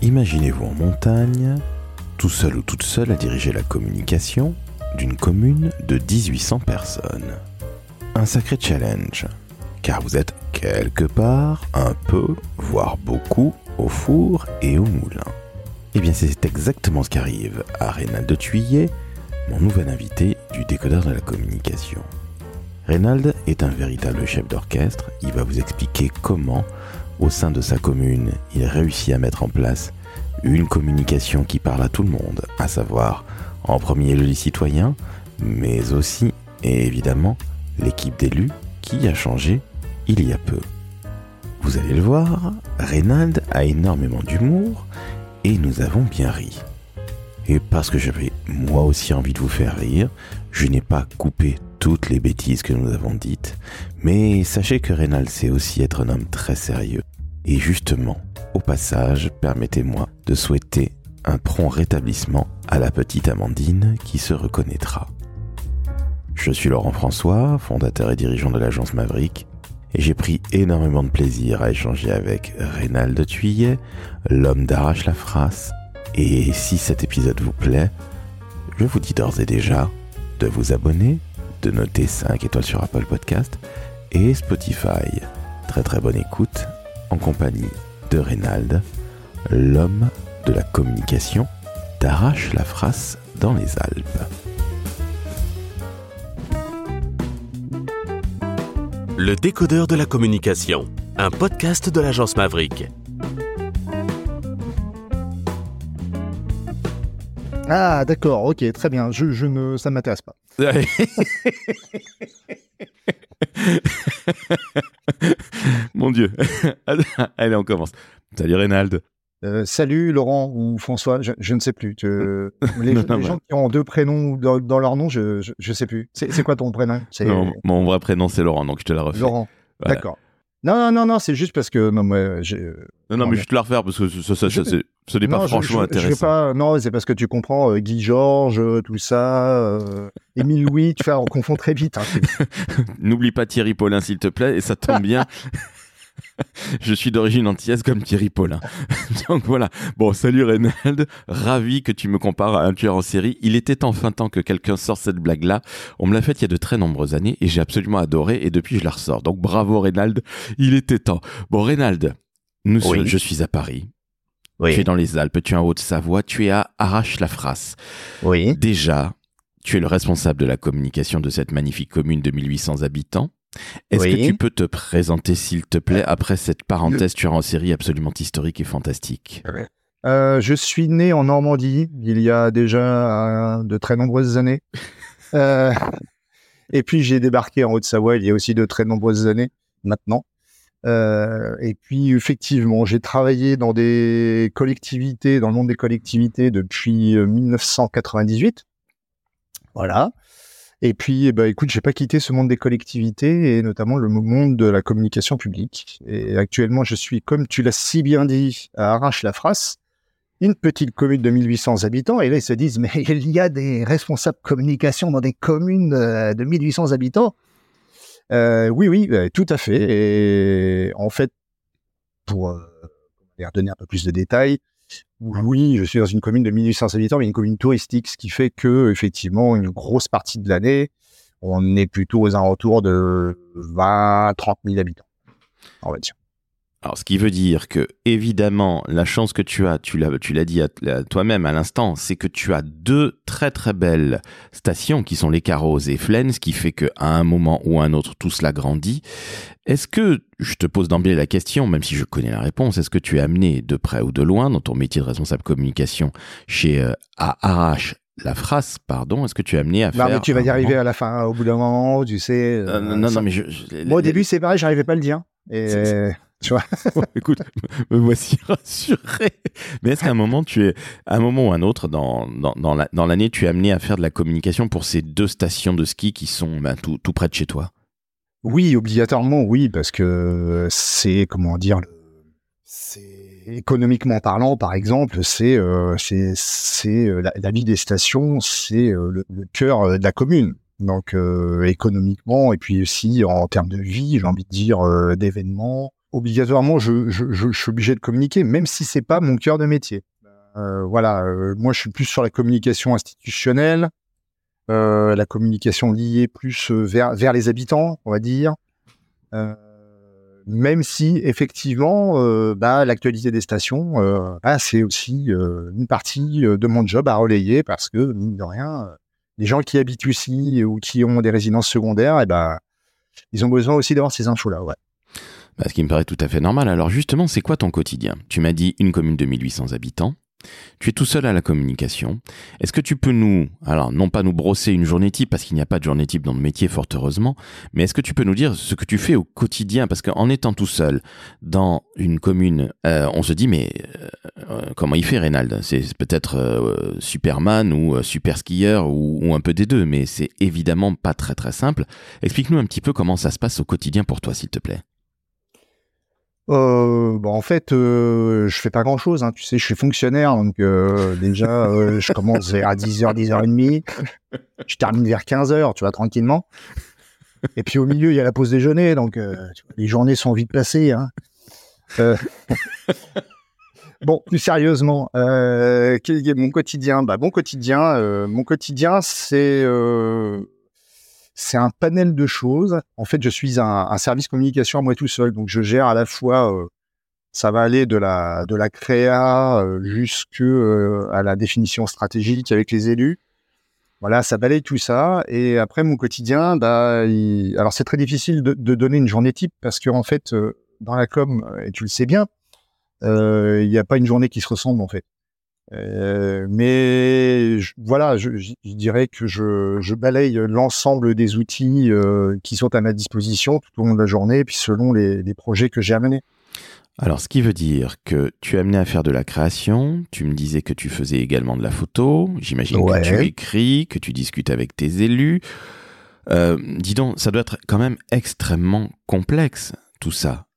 Imaginez-vous en montagne, tout seul ou toute seule à diriger la communication d'une commune de 1800 personnes. Un sacré challenge, car vous êtes quelque part, un peu, voire beaucoup, au four et au moulin. Eh bien, c'est exactement ce qui arrive à Rénal de Thuillet, mon nouvel invité du décodeur de la communication. Reynald est un véritable chef d'orchestre. Il va vous expliquer comment, au sein de sa commune, il réussit à mettre en place une communication qui parle à tout le monde, à savoir en premier lieu les citoyens, mais aussi et évidemment l'équipe d'élus qui a changé il y a peu. Vous allez le voir, Reynald a énormément d'humour et nous avons bien ri. Et parce que j'avais moi aussi envie de vous faire rire, je n'ai pas coupé toutes les bêtises que nous avons dites, mais sachez que Reynald sait aussi être un homme très sérieux. Et justement, au passage, permettez-moi de souhaiter un prompt rétablissement à la petite Amandine qui se reconnaîtra. Je suis Laurent François, fondateur et dirigeant de l'agence Maverick, et j'ai pris énormément de plaisir à échanger avec Reynald Thuillet, l'homme d'Arrache la Frasse. Et si cet épisode vous plaît, je vous dis d'ores et déjà de vous abonner, de noter 5 étoiles sur Apple Podcast et Spotify. Très très bonne écoute en compagnie de Reynald, l'homme de la communication d'Arrache la Frasse dans les Alpes. Le décodeur de la communication, un podcast de l'agence Maverick. Ah, d'accord, ok, très bien. Je, je ne, ça ne m'intéresse pas. Mon Dieu. Allez, on commence. Salut Reynald. Euh, salut Laurent ou François, je, je ne sais plus. Les, Non, non, les bah. gens qui ont deux prénoms dans, dans leur nom, je, je sais plus. C'est quoi ton prénom? Non, mon vrai prénom c'est Laurent, donc je te la refais. Laurent. Voilà. D'accord. Non, non, non, non, c'est juste parce que non, moi, j'ai- Non, non, mais je vais te la refaire parce que ça, Je- ce n'est pas non, franchement je, je vais intéressant. pas. Non, c'est parce que tu comprends euh, Guy Georges, euh, tout ça, euh, Émile Louis, tu fais, on confond très vite. hein. N'oublie pas Thierry Paulin, s'il te plaît, et ça tombe bien. Je suis d'origine antillaise comme Thierry Paulin. Donc voilà. Bon, salut Reynald. Ravi que tu me compares à un tueur en série. Il était enfin temps que quelqu'un sorte cette blague-là. On me l'a faite il y a de très nombreuses années et j'ai absolument adoré et depuis je la ressors. Donc bravo Reynald. Il était temps. Bon, Reynald, nous, Oui. je suis à Paris. Tu es dans les Alpes, tu es en Haute-Savoie, tu es à Arrache-la-Frasse. oui. Déjà, tu es le responsable de la communication de cette magnifique commune de 1800 habitants. Est-ce Oui. que tu peux te présenter, s'il te plaît, après cette parenthèse? tueur en série absolument historique et fantastique Euh, je suis né en Normandie il y a déjà euh, de très nombreuses années. Euh, et puis j'ai débarqué en Haute-Savoie il y a aussi de très nombreuses années maintenant. Euh, et puis effectivement, j'ai travaillé dans des collectivités, dans le monde des collectivités depuis euh, 1998. Voilà. Et puis, ben, écoute, j'ai pas quitté ce monde des collectivités et notamment le monde de la communication publique. Et actuellement, je suis, comme tu l'as si bien dit, à Arrache-la-Frasse, une petite commune de 1800 habitants. Et là, ils se disent, mais il y a des responsables communication dans des communes euh, de 1800 habitants. Euh, oui, oui, euh, tout à fait. Et en fait, pour euh, donner un peu plus de détails, oui, je suis dans une commune de 1800 habitants, mais une commune touristique, ce qui fait que, effectivement, une grosse partie de l'année, on est plutôt aux alentours de 20, 30 000 habitants, on va dire. Alors, ce qui veut dire que, évidemment, la chance que tu as, tu l'as, tu l'as dit à, à toi-même à l'instant, c'est que tu as deux très très belles stations qui sont les Carros et Flens, ce qui fait qu'à un moment ou à un autre, tout cela grandit. Est-ce que, je te pose d'emblée la question, même si je connais la réponse, est-ce que tu es amené de près ou de loin dans ton métier de responsable communication chez euh, à Arrache la phrase, pardon, est-ce que tu es amené à Non, faire mais tu vas y arriver moment- à la fin, au bout d'un moment, tu sais. Euh, euh, non, non, ça- non, mais je, je- Moi, au début, c'est pareil, j'arrivais pas à le dire. Et C'est- tu vois. Écoute, me voici rassuré. Mais est-ce qu'à un moment, tu es, à un moment ou un autre dans, dans, dans la- dans l'année, tu es amené à faire de la communication pour ces deux stations de ski qui sont ben, tout, tout près de chez toi? Oui, obligatoirement, oui, parce que c'est comment dire, c'est économiquement parlant, par exemple, c'est euh, c'est euh, la, la vie des stations, c'est euh, le, le cœur euh, de la commune. Donc euh, économiquement et puis aussi en termes de vie, j'ai envie de dire d'événements, obligatoirement, je, suis obligé de communiquer, même si c'est pas mon cœur de métier. Euh, voilà, euh, moi je suis plus sur la communication institutionnelle, euh, la communication liée plus vers, vers les habitants, on va dire. même si effectivement, bah, l'actualité des stations, bah, c'est aussi une partie de mon job à relayer parce que mine de rien, les gens qui habitent ici ou qui ont des résidences secondaires, et eh ben, ils ont besoin aussi d'avoir ces infos-là. Ouais. Bah, ce qui me paraît tout à fait normal. Alors justement, c'est quoi ton quotidien? Tu m'as dit une commune de 1800 habitants. Tu es tout seul à la communication. Est-ce que tu peux nous, alors non pas nous brosser une journée type parce qu'il n'y a pas de journée type dans le métier fort heureusement, mais est-ce que tu peux nous dire ce que tu fais au quotidien? Parce qu'en étant tout seul dans une commune, euh, on se dit mais euh, comment il fait Reynald? C'est peut-être euh, Superman ou super skieur ou, ou, un peu des deux, mais c'est évidemment pas très très simple. Explique-nous un petit peu comment ça se passe au quotidien pour toi s'il te plaît euh, bon, en fait, euh, je fais pas grand-chose. Hein. Tu sais, je suis fonctionnaire, donc euh, déjà, euh, je commence vers 10h, 10h30. Je termine vers 15h, tu vois, tranquillement. Et puis au milieu, il y a la pause déjeuner, donc tu vois, les journées sont vite passées. Hein. bon, plus sérieusement, quel est mon quotidien? Bah, mon quotidien, mon quotidien, c'est c'est un panel de choses. En fait, je suis un, service communication à moi tout seul, donc je gère à la fois, euh, ça va aller de la de la créa euh, jusque euh, à la définition stratégique avec les élus. Voilà, ça balaye tout ça. Et après, mon quotidien, bah, alors c'est très difficile de, donner une journée type parce qu'en en fait, dans la com, et tu le sais bien, il n'y a pas une journée qui se ressemble en fait. Euh, mais voilà, je, dirais que je, je balaye l'ensemble des outils euh, qui sont à ma disposition tout au long de la journée, puis selon les, les projets que j'ai amenés. Alors, ce qui veut dire que tu es amené à faire de la création, tu me disais que tu faisais également de la photo, j'imagine que tu écris, que tu discutes avec tes élus. Euh, dis donc, ça doit être quand même extrêmement complexe, tout ça.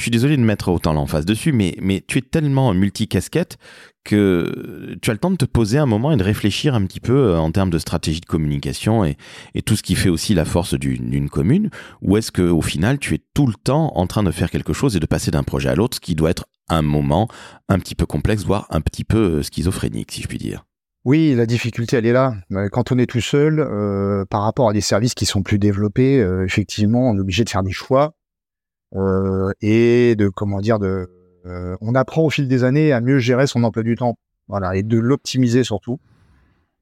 Je suis désolé de mettre autant l'emphase dessus, mais, mais tu es tellement multicasquette que tu as le temps de te poser un moment et de réfléchir un petit peu euh, en termes de stratégie de communication et, et tout ce qui fait aussi la force d'une commune, ou est-ce que au final tu es tout le temps en train de faire quelque chose et de passer d'un projet à l'autre, ce qui doit être un moment un petit peu complexe, voire un petit peu euh, schizophrénique, si je puis dire? Oui, la difficulté, elle est là. Quand on est tout seul, euh, par rapport à des services qui sont plus développés, effectivement, on est obligé de faire des choix euh, et de comment dire de euh, on apprend au fil des années à mieux gérer son emploi du temps, voilà, et de l'optimiser surtout.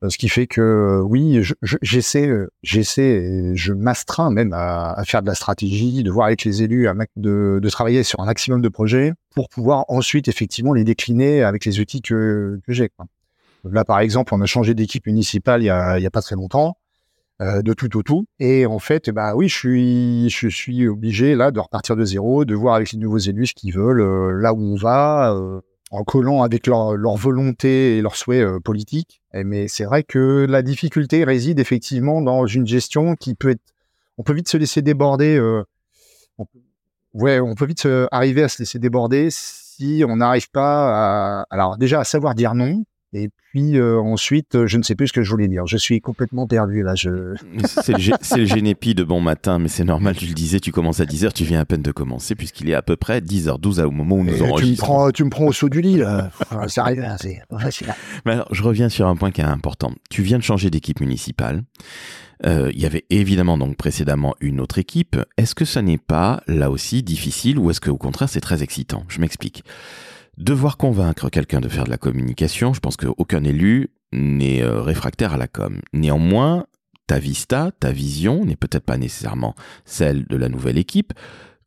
Euh, ce qui fait que oui, j'essaie, j'essaie, je m'astreins même à, à, faire de la stratégie, de voir avec les élus, à, de, de, travailler sur un maximum de projets pour pouvoir ensuite effectivement les décliner avec les outils que, que j'ai. Là, par exemple, on a changé d'équipe municipale il y a, il y a pas très longtemps. Euh, de tout au tout. Et en fait, bah oui, je suis, je suis obligé là de repartir de zéro, de voir avec les nouveaux élus ce qu'ils veulent, euh, là où on va, euh, en collant avec leur, leur volonté et leurs souhaits politiques. mais c'est vrai que la difficulté réside effectivement dans une gestion qui peut être, on peut vite se laisser déborder. On ouais, on peut vite arriver à se laisser déborder si on n'arrive pas à, alors déjà à savoir dire non, et puis euh, ensuite, euh, je ne sais plus ce que je voulais dire. Je suis complètement perdu là. Je... c'est le, le génépi de bon matin, mais c'est normal, tu le disais, tu commences à 10h, tu viens à peine de commencer, puisqu'il est à peu près 10h12 au moment où nous enregistrons. Tu me, prends, tu me prends au saut du lit là. ça arrive, hein, c'est Mais alors, je reviens sur un point qui est important. Tu viens de changer d'équipe municipale. Euh, il y avait évidemment donc précédemment une autre équipe. Est-ce que ça n'est pas là aussi difficile ou est-ce que au contraire c'est très excitant? Je m'explique. Devoir convaincre quelqu'un de faire de la communication, je pense qu'aucun élu n'est euh, réfractaire à la com. Néanmoins, ta vista, ta vision n'est peut-être pas nécessairement celle de la nouvelle équipe.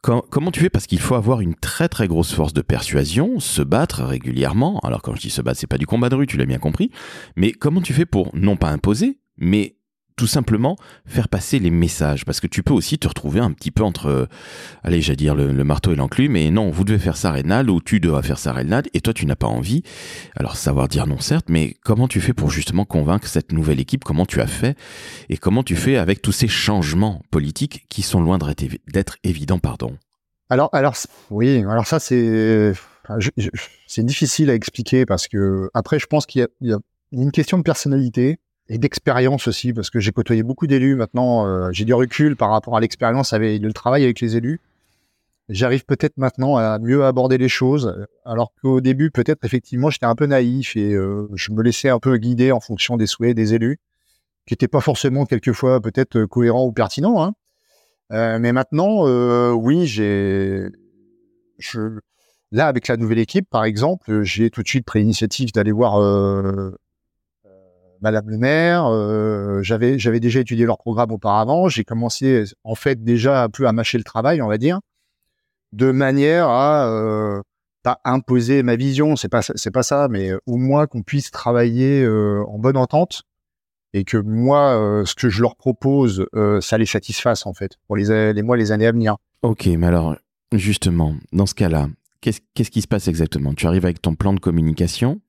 comment tu fais? Parce qu'il faut avoir une très très grosse force de persuasion, se battre régulièrement. Alors quand je dis se battre, c'est pas du combat de rue, tu l'as bien compris. Mais comment tu fais pour non pas imposer, mais tout simplement faire passer les messages. Parce que tu peux aussi te retrouver un petit peu entre euh, allez j'allais dire le, marteau et l'enclume mais non vous devez faire ça Reynald ou tu dois faire ça Reynald et toi tu n'as pas envie. Alors savoir dire non certes mais comment tu fais pour justement convaincre cette nouvelle équipe? Comment tu as fait? Et comment tu fais avec tous ces changements politiques qui sont loin d'être évidents pardon? Alors alors oui alors ça c'est difficile à expliquer parce que après je pense qu'il y a une question de personnalité et d'expérience aussi, parce que j'ai côtoyé beaucoup d'élus maintenant. Euh, j'ai du recul par rapport à l'expérience avec le travail avec les élus. j'arrive peut-être maintenant à mieux aborder les choses, alors qu'au début, peut-être effectivement, j'étais un peu naïf et euh, je me laissais un peu guider en fonction des souhaits des élus, qui n'étaient pas forcément quelquefois peut-être cohérents ou pertinents. Hein. Euh, mais maintenant, euh, oui, j'ai, là avec la nouvelle équipe, par exemple, j'ai tout de suite pris l'initiative d'aller voir Madame le maire. Euh, j'avais déjà étudié leur programme auparavant. J'ai commencé en fait déjà un peu à mâcher le travail, on va dire, de manière à euh, pas imposer ma vision, c'est pas c'est pas ça, mais au moins qu'on puisse travailler euh, en bonne entente et que moi, ce que je leur propose, ça les satisfasse en fait pour les, les mois, les années à venir. Ok, mais alors justement, dans ce cas-là, qu'est-ce qui se passe exactement? Tu arrives avec ton plan de communication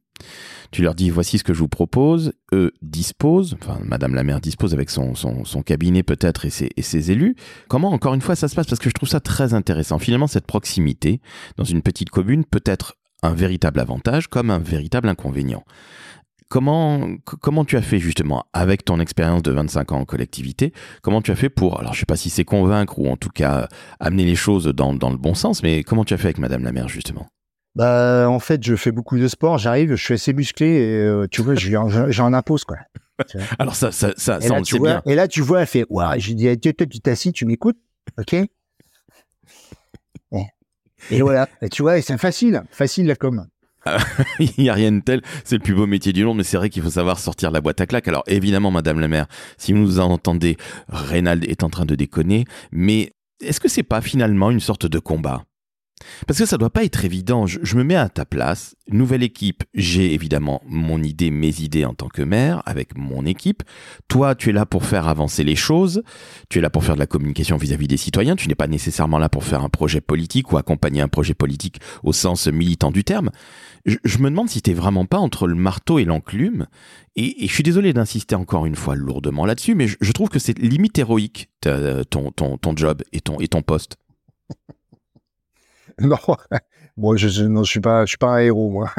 tu leur dis voici ce que je vous propose. Eux disposent, enfin Madame la maire dispose avec son, son, cabinet peut-être et ses, et ses élus. Comment encore une fois ça se passe? Parce que je trouve ça très intéressant. Finalement, cette proximité dans une petite commune peut être un véritable avantage comme un véritable inconvénient. Comment, comment tu as fait justement avec ton expérience de 25 ans en collectivité Comment tu as fait pour, alors je sais pas si c'est convaincre ou en tout cas amener les choses dans, dans le bon sens, mais comment tu as fait avec Madame la maire justement? Bah, en fait, je fais beaucoup de sport. J'arrive, je suis assez musclé et euh, tu vois, j'en impose quoi. Alors ça, ça, ça, et, là, tu vois, bien. et là, tu vois, elle fait, ouais, j'ai dit, tu t'assis, tu m'écoutes, ok? Et, voilà. Et tu vois, c'est facile, facile la com. Il n'y a rien de tel, c'est le plus beau métier du monde, mais c'est vrai qu'il faut savoir sortir la boîte à claques. Alors évidemment, Madame la maire, si vous nous entendez, Reynald est en train de déconner, mais est-ce que c'est pas finalement une sorte de combat? Parce que ça doit pas être évident. Je, me mets à ta place. Nouvelle équipe, j'ai évidemment mon idée, mes idées en tant que maire avec mon équipe. Toi, tu es là pour faire avancer les choses. Tu es là pour faire de la communication vis-à-vis des citoyens. Tu n'es pas nécessairement là pour faire un projet politique ou accompagner un projet politique au sens militant du terme. Je, me demande si tu vraiment pas entre le marteau et l'enclume. Et, je suis désolé d'insister encore une fois lourdement là-dessus, mais je, trouve que c'est limite héroïque ton, ton, ton job et ton, et ton poste. non, moi je, je, non, je suis pas, je suis pas un héros moi.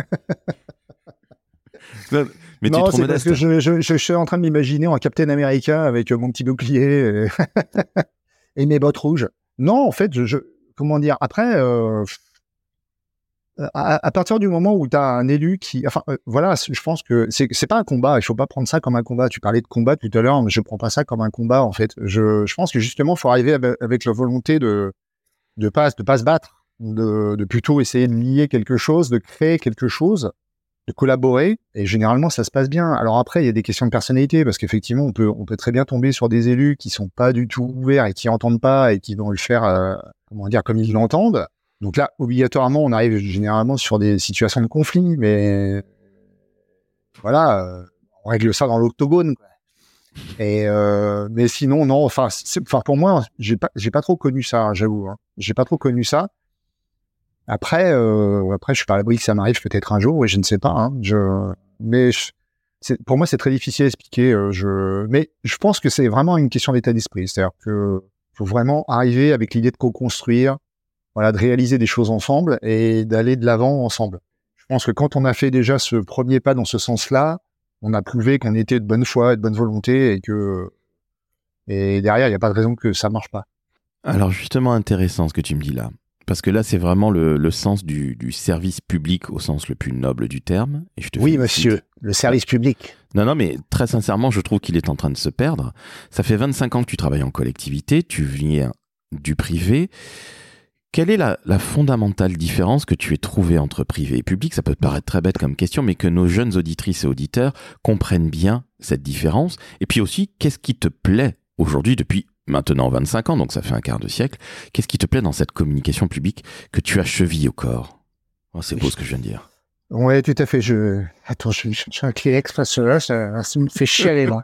mais non, c'est parce que je, je, je, suis en train de m'imaginer en Captain America avec mon petit bouclier et, mes bottes rouges. Non, en fait, je, comment dire, après, euh, à, partir du moment où tu as un élu qui, enfin, euh, voilà, je pense que c'est c'est pas un combat. Il faut pas prendre ça comme un combat. Tu parlais de combat tout à l'heure, mais je prends pas ça comme un combat en fait. Je, je pense que justement, il faut arriver avec, la volonté de de pas de pas se battre de, plutôt essayer de lier quelque chose, de créer quelque chose, de collaborer. Et généralement, ça se passe bien. Alors après, il y a des questions de personnalité parce qu'effectivement, on peut, on peut très bien tomber sur des élus qui sont pas du tout ouverts et qui entendent pas et qui vont le faire, euh, comment dire, comme ils l'entendent. Donc là, obligatoirement, on arrive généralement sur des situations de conflit, mais voilà, euh, on règle ça dans l'octogone. Et euh, mais sinon, non. Enfin, enfin pour moi, j'ai pas, j'ai pas trop connu ça, j'avoue. Hein. J'ai pas trop connu ça. Après, euh, après, je suis pas à l'abri que ça m'arrive peut-être un jour, oui, je ne sais pas. Hein, mais pour moi, c'est très difficile à expliquer. Euh, mais je pense que c'est vraiment une question d'état d'esprit. C'est-à-dire que faut vraiment arriver avec l'idée de co-construire, de réaliser des choses ensemble et d'aller de l'avant ensemble. Je pense que quand on a fait déjà ce premier pas dans ce sens-là, on a prouvé qu'on était de bonne foi et de bonne volonté et que et derrière, il n'y a pas de raison que ça marche pas. Alors justement intéressant ce que tu me dis là. Parce que là, c'est vraiment le, sens du, service public au sens le plus noble du terme. Et je te oui, monsieur, le service public. Non, non, mais très sincèrement, je trouve qu'il est en train de se perdre. Ça fait 25 ans que tu travailles en collectivité, tu viens du privé. Quelle est la, la fondamentale différence que tu aies trouvée entre privé et public? Ça peut te paraître très bête comme question, mais que nos jeunes auditrices et auditeurs comprennent bien cette différence. Et puis aussi, qu'est-ce qui te plaît aujourd'hui depuis maintenant 25 ans, donc ça fait un quart de siècle. Qu'est-ce qui te plaît dans cette communication publique que tu as cheville au corps? Oh, C'est beau ce que je viens de dire. Oui, tout à fait. Je... Attends, je suis un Kleenex parce que là, ça, me fait chialer, moi.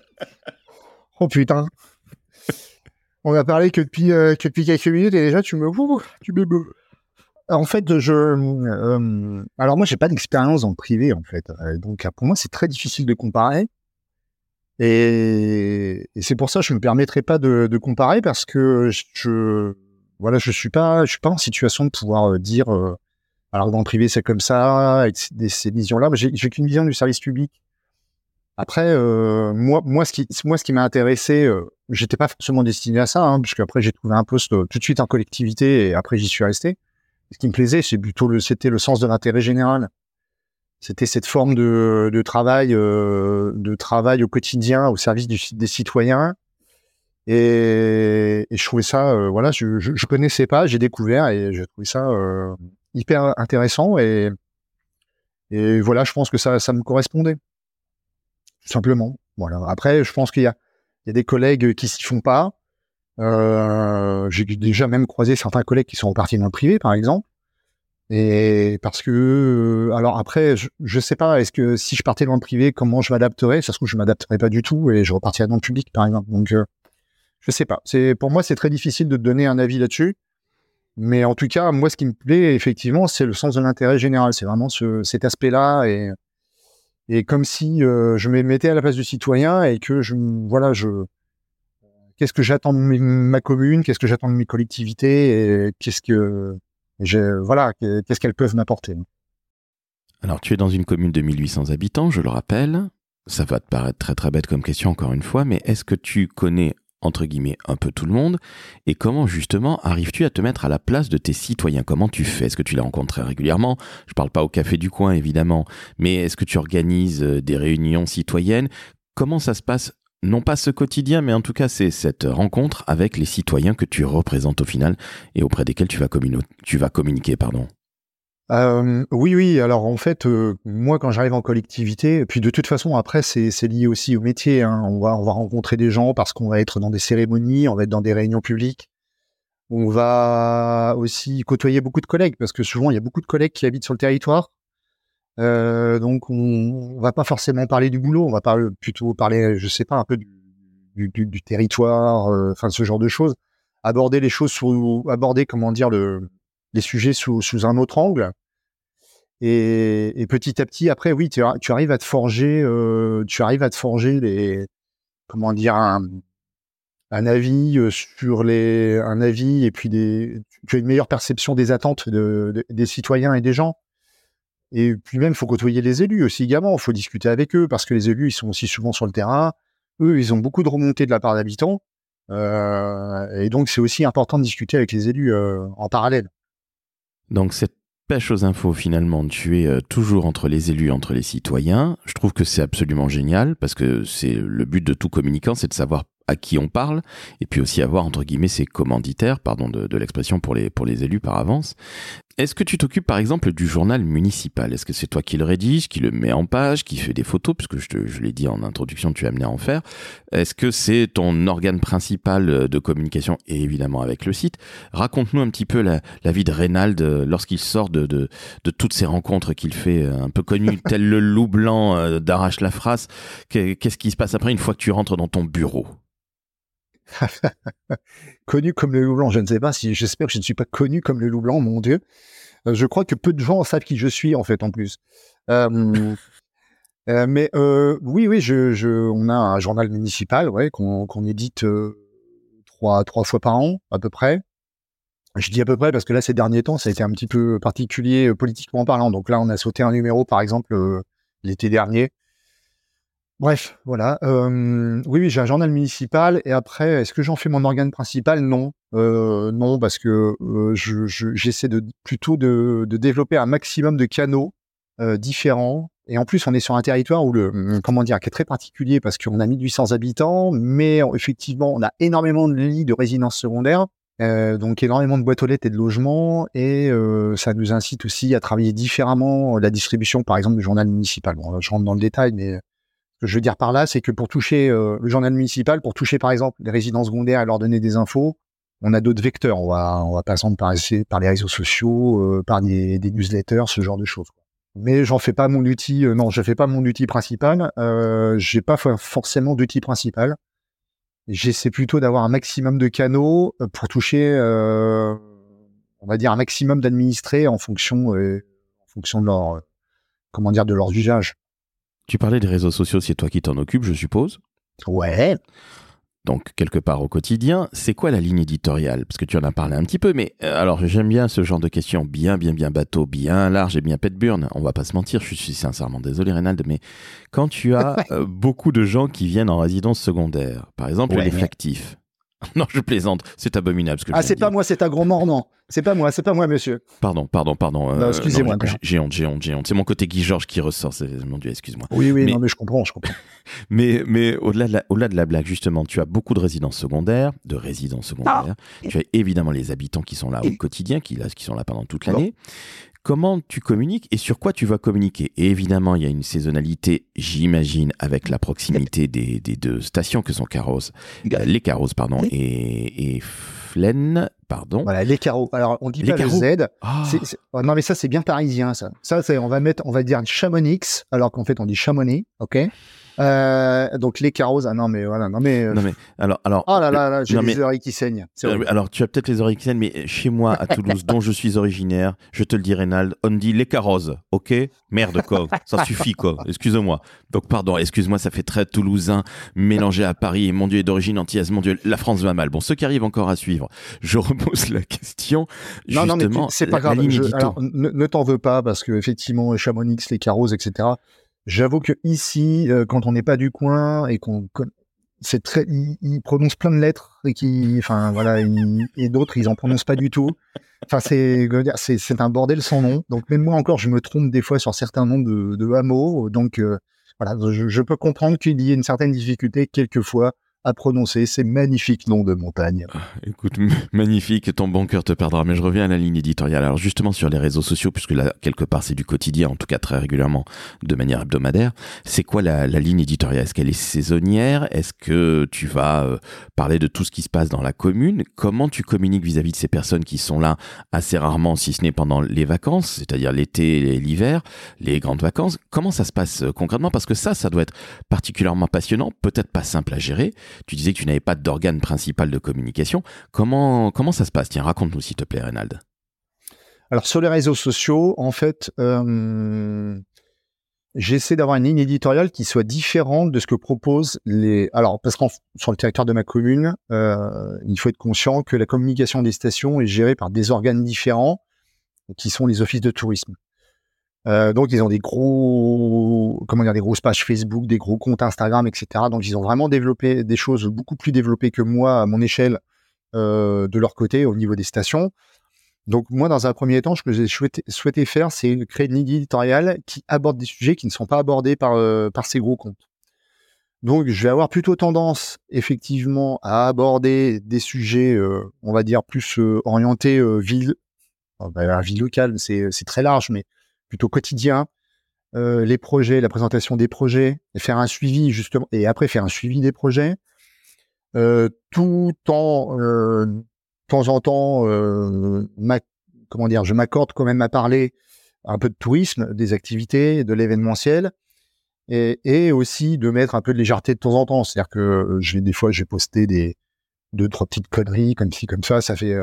oh putain. On a parlé que depuis, euh, que depuis quelques minutes et déjà tu me... tu me... En fait, je... Euh, alors moi, j'ai pas d'expérience en privé, en fait. Euh, donc pour moi, c'est très difficile de comparer. Et, c'est pour ça que je me permettrai pas de, de, comparer parce que je, voilà, je suis pas, je suis pas en situation de pouvoir euh, dire, euh, alors dans le privé c'est comme ça, avec ces, ces visions-là. J'ai qu'une vision du service public Après, euh, moi, moi, ce qui, moi, ce qui m'a intéressé, euh, j'étais pas forcément destiné à ça, hein, puisque après j'ai trouvé un poste euh, tout de suite en collectivité et après j'y suis resté. Ce qui me plaisait, c'est plutôt le, c'était le sens de l'intérêt général. C'était cette forme de, travail, euh, de travail au quotidien au service des citoyens. Et, je trouvais ça, euh, voilà, je, je, je, connaissais pas, j'ai découvert et j'ai trouvé ça euh, hyper intéressant et, voilà, je pense que ça, me correspondait tout simplement. Voilà. Après, je pense qu'il y a, des collègues qui s'y font pas. J'ai déjà même croisé certains collègues qui sont repartis dans le privé, par exemple. Et parce que, alors après, je, je sais pas, est-ce que si je partais dans le privé, comment je m'adapterais? Ça se trouve, je m'adapterais pas du tout et je repartirais dans le public, par exemple. Donc, euh, je sais pas. Pour moi, c'est très difficile de donner un avis là-dessus. Mais en tout cas, moi, ce qui me plaît, effectivement, c'est le sens de l'intérêt général. C'est vraiment ce, cet aspect-là et et comme si euh, je me mettais à la place du citoyen et que je voilà je qu'est-ce que j'attends de ma commune? Qu'est-ce que j'attends de mes collectivités? Et qu'est-ce que je voilà qu'est-ce qu'elles peuvent m'apporter alors tu es dans une commune de 1800 habitants je le rappelle. Ça va te paraître très très bête comme question encore une fois mais est-ce que tu connais entre guillemets un peu tout le monde? Et comment justement arrives-tu à te mettre à la place de tes citoyens? Comment tu fais? Est-ce que tu les rencontres régulièrement? Je parle pas au café du coin évidemment, mais est-ce que tu organises euh, des réunions citoyennes? Comment ça se passe non pas ce quotidien, mais en tout cas c'est cette rencontre avec les citoyens que tu représentes au final et auprès desquels tu vas, communiquer. Pardon. Euh, oui, oui. Alors en fait, euh, moi quand j'arrive en collectivité, puis de toute façon après c'est lié aussi au métier. Hein. On va rencontrer des gens parce qu'on va être dans des cérémonies, on va être dans des réunions publiques. On va aussi côtoyer beaucoup de collègues parce que souvent il y a beaucoup de collègues qui habitent sur le territoire. Euh, donc on, va pas forcément parler du boulot, on va parler, plutôt parler, je sais pas, un peu du, territoire, euh, enfin ce genre de choses. Aborder les choses sous, aborder comment dire le les sujets sous, un autre angle. Et, et, petit à petit, après, oui, tu, arrives à te forger, euh, tu arrives à te forger les, comment dire, un, avis sur les, un avis et puis tu as une meilleure perception des attentes de, de, des citoyens et des gens. Et puis même, faut côtoyer les élus aussi également. Il faut discuter avec eux parce que les élus, ils sont aussi souvent sur le terrain. Eux, ils ont beaucoup de remontées de la part d'habitants. Euh, et donc, c'est aussi important de discuter avec les élus euh, en parallèle. Donc cette pêche aux infos finalement, tu es euh, toujours entre les élus, entre les citoyens. Je trouve que c'est absolument génial parce que c'est le but de tout communicant, c'est de savoir à qui on parle et puis aussi avoir entre guillemets ses commanditaires, pardon de, de l'expression pour les pour les élus par avance. Est-ce que tu t'occupes par exemple du journal municipal? Est-ce que c'est toi qui le rédige, qui le met en page, qui fait des photos? Puisque je, te, je l'ai dit en introduction, tu es amené à en faire. Est-ce que c'est ton organe principal de communication et évidemment avec le site? Raconte-nous un petit peu la, la vie de Reynald lorsqu'il sort de, de, de, toutes ces rencontres qu'il fait, un peu connu tel le loup blanc euh, d'Arrache la phrase. Qu'est-ce qui se passe après une fois que tu rentres dans ton bureau? connu comme le loup blanc, je ne sais pas si j'espère que je ne suis pas connu comme le loup blanc, mon Dieu. Euh, je crois que peu de gens savent qui je suis en fait en plus. Euh, euh, mais oui, oui, je, je, on a un journal municipal, ouais, qu'on édite trois trois fois par an à peu près. Je dis à peu près parce que là ces derniers temps ça a été un petit peu particulier politiquement parlant. Donc là on a sauté un numéro par exemple l'été dernier Bref, voilà. Euh, oui, oui, j'ai un journal municipal et après, est-ce que j'en fais mon organe principal? Non, euh, non, parce que euh, je, j'essaie de plutôt de, de, développer un maximum de canaux euh, différents. Et en plus, on est sur un territoire où le hum, comment dire, qui est très particulier parce qu'on a 1800 habitants, mais effectivement, on a énormément de lits de résidence secondaire. Euh, donc énormément de boîtes aux lettres et de logements et euh, ça nous incite aussi à travailler différemment la distribution par exemple du journal municipal. Bon, je rentre dans le détail mais ce que je veux dire par là, c'est que pour toucher euh, le journal municipal, pour toucher par exemple les résidents secondaires et leur donner des infos, on a d'autres vecteurs. On va, on passer par, les réseaux sociaux, euh, par des, newsletters, ce genre de choses. Mais j'en fais pas mon outil. Euh, non, je fais pas mon outil principal. Euh, J'ai pas forcément d'outil principal. J'essaie plutôt d'avoir un maximum de canaux pour toucher, on va dire, un maximum d'administrés en fonction, en fonction de leur, comment dire, de leurs usages. Tu parlais des réseaux sociaux, c'est toi qui t'en occupes, je suppose Ouais. donc quelque part au quotidien. C'est quoi la ligne éditoriale? Parce que tu en as parlé un petit peu, mais euh, alors j'aime bien ce genre de questions bien, bien, bien bateau, bien large et bien pète burne. On va pas se mentir, je suis sincèrement désolé, Reynald, mais quand tu as euh, beaucoup de gens qui viennent en résidence secondaire, par exemple Ouais, les flactifs. Non, je plaisante, c'est abominable ce que je Ah, c'est pas moi, c'est un gros mordant. C'est pas moi, c'est pas moi, monsieur. Pardon, pardon, pardon. Non, excusez-moi, non, j'ai- honte, j'ai honte, j'ai honte. C'est mon côté Guy Georges qui ressort. c'est- Mon Dieu, excuse-moi. Oui, oui, Mais- non, mais je comprends, je comprends. Mais, mais au-delà de, la- au-delà de la blague, justement, tu as beaucoup de résidences secondaires, de résidences secondaires. Tu as évidemment les habitants qui sont là au quotidien, qui, là, qui sont là pendant toute l'année. Comment tu communiques et sur quoi tu vas communiquer Et évidemment, il y a une saisonnalité, j'imagine, avec la proximité des, des deux stations que sont Carros, euh, les Carros, pardon, et, et Flaine, pardon. Voilà, les carreaux. Alors, on dit Les pas carreaux. le Z. Ah, oh, non, mais ça, c'est bien parisien, ça. Ça, on va mettre, on va dire Chamonix, alors qu'en fait, on dit Chamonix, ok? Euh, Donc, les carreaux, ah non, mais voilà, non, mais. euh, non mais alors, alors. oh là là, là j'ai les mais- oreilles qui saignent. Euh. Alors, tu as peut-être les oreilles qui saignent, mais chez moi, à Toulouse, dont je suis originaire, je te le dis, Reynald, on dit les carrozes, ok? Merde, quoi. Ça suffit, quoi. Excuse-moi. Donc, pardon, excuse-moi, ça fait très toulousain, mélangé à Paris, et mon Dieu, est d'origine antillaise. Mon Dieu, la France va mal. Bon, ceux qui arrivent encore à suivre, je repose la question. Non, non, mais c'est pas grave. Je- alors, ne, ne t'en veux pas parce que effectivement, Chamonix, les carreaux, etc. J'avoue que ici, euh, quand on n'est pas du coin et qu'on, c'est très, ils, prononcent plein de lettres et qui, enfin voilà, et d'autres, ils en prononcent pas du tout. Enfin, c'est, c'est un bordel sans nom. Donc même moi encore, je me trompe des fois sur certains noms de, de hameaux. Donc euh, voilà, je, je peux comprendre qu'il y ait une certaine difficulté quelquefois à prononcer ces magnifiques noms de montagne. Écoute, m- magnifique, ton bon cœur te perdra, mais je reviens à la ligne éditoriale. Alors justement sur les réseaux sociaux, puisque là, quelque part, c'est du quotidien, en tout cas très régulièrement, de manière hebdomadaire, c'est quoi la, ligne éditoriale? Est-ce qu'elle est saisonnière? Est-ce que tu vas euh, parler de tout ce qui se passe dans la commune? Comment tu communiques vis-à-vis de ces personnes qui sont là assez rarement, si ce n'est pendant les vacances, c'est-à-dire l'été et l'hiver, les grandes vacances? Comment ça se passe euh, concrètement? Parce que ça, ça doit être particulièrement passionnant, peut-être pas simple à gérer. Tu disais que tu n'avais pas d'organe principal de communication. Comment, comment ça se passe? Tiens, raconte-nous s'il te plaît, Reynald. Alors sur les réseaux sociaux, en fait, euh, j'essaie d'avoir une ligne éditoriale qui soit différente de ce que proposent les. Alors parce qu'en sur le territoire de ma commune, euh, il faut être conscient que la communication des stations est gérée par des organes différents, qui sont les offices de tourisme. Euh, donc ils ont des gros, comment dire, des grosses pages Facebook, des gros comptes Instagram, etc. Donc ils ont vraiment développé des choses beaucoup plus développées que moi à mon échelle euh, de leur côté au niveau des stations. Donc moi, dans un premier temps, ce que j'ai souhaité, faire, c'est créer une ligne éditoriale qui aborde des sujets qui ne sont pas abordés par, euh, par ces gros comptes. Donc je vais avoir plutôt tendance, effectivement, à aborder des sujets, on va dire, plus orientés ville, bah, vie locale, c'est très large, mais plutôt quotidien, euh, les projets, la présentation des projets, et faire un suivi justement, et après faire un suivi des projets, euh, tout en euh, temps en temps, comment dire, je m'accorde quand même à parler un peu de tourisme, des activités, de l'événementiel, et, aussi de mettre un peu de légèreté de temps en temps. C'est-à-dire que je vais des fois, j'ai posté des deux trois petites conneries comme ci comme ça, ça fait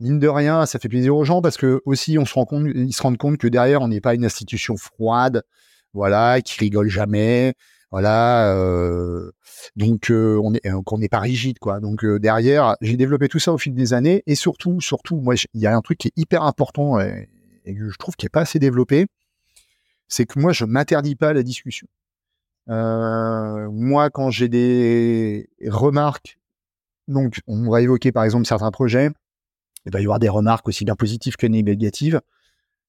mine de rien, ça fait plaisir aux gens parce que aussi on se rend compte, ils se rendent compte que derrière on n'est pas une institution froide, voilà, qui rigole jamais, voilà. euh, donc euh, on est euh, qu'on n'est pas rigide quoi. Donc derrière, j'ai développé tout ça au fil des années et surtout surtout moi il y a un truc qui est hyper important et, que je trouve qui est pas assez développé, c'est que moi je m'interdis pas la discussion. Moi quand j'ai des remarques, donc on va évoquer par exemple certains projets, il va y avoir des remarques aussi bien positives que négatives.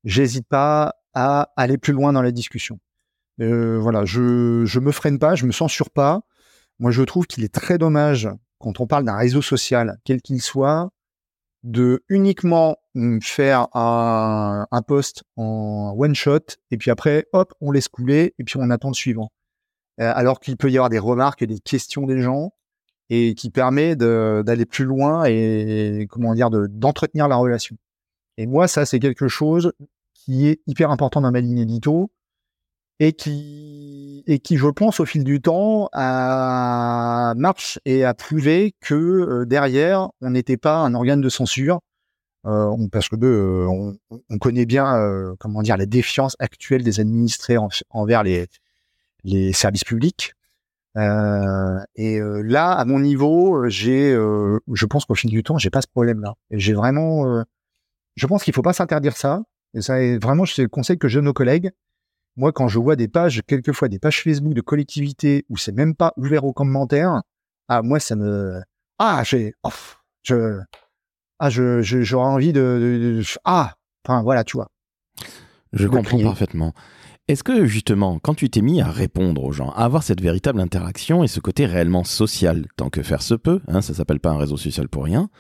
J'hésite pas à aller plus loin dans la discussion. Euh, voilà, je je me freine pas, je me censure pas. Moi, je trouve qu'il est très dommage quand on parle d'un réseau social, quel qu'il soit, de uniquement faire un, un post en one shot et puis après, hop, on laisse couler et puis on attend le suivant. Euh, alors qu'il peut y avoir des remarques et des questions des gens et qui permet d'aller plus loin et comment dire de- d'entretenir la relation. Et moi, ça, c'est quelque chose qui est hyper important dans ma ligne édito et qui, et qui, je pense, au fil du temps, a, marche et a prouvé que euh, derrière, on n'était pas un organe de censure, euh, parce que euh, on, on connaît bien, comment dire, la défiance actuelle des administrés en- envers les services publics. Euh, et euh, là, à mon niveau, j'ai, euh, je pense qu'au fil du temps, j'ai pas ce problème-là. J'ai vraiment, je pense qu'il faut pas s'interdire ça. Et ça, est vraiment, c'est le conseil que je donne aux collègues. Moi, quand je vois des pages, quelquefois des pages Facebook de collectivités où c'est même pas ouvert aux commentaires, ah moi, ça me, ah j'ai, oh, je, ah je, j'aurais envie de, de- de- ah, enfin voilà, tu vois. Je comprends crier. parfaitement. Est-ce que justement, quand tu t'es mis à répondre aux gens, à avoir cette véritable interaction et ce côté réellement social, tant que faire se peut, hein, ça s'appelle pas un réseau social pour rien.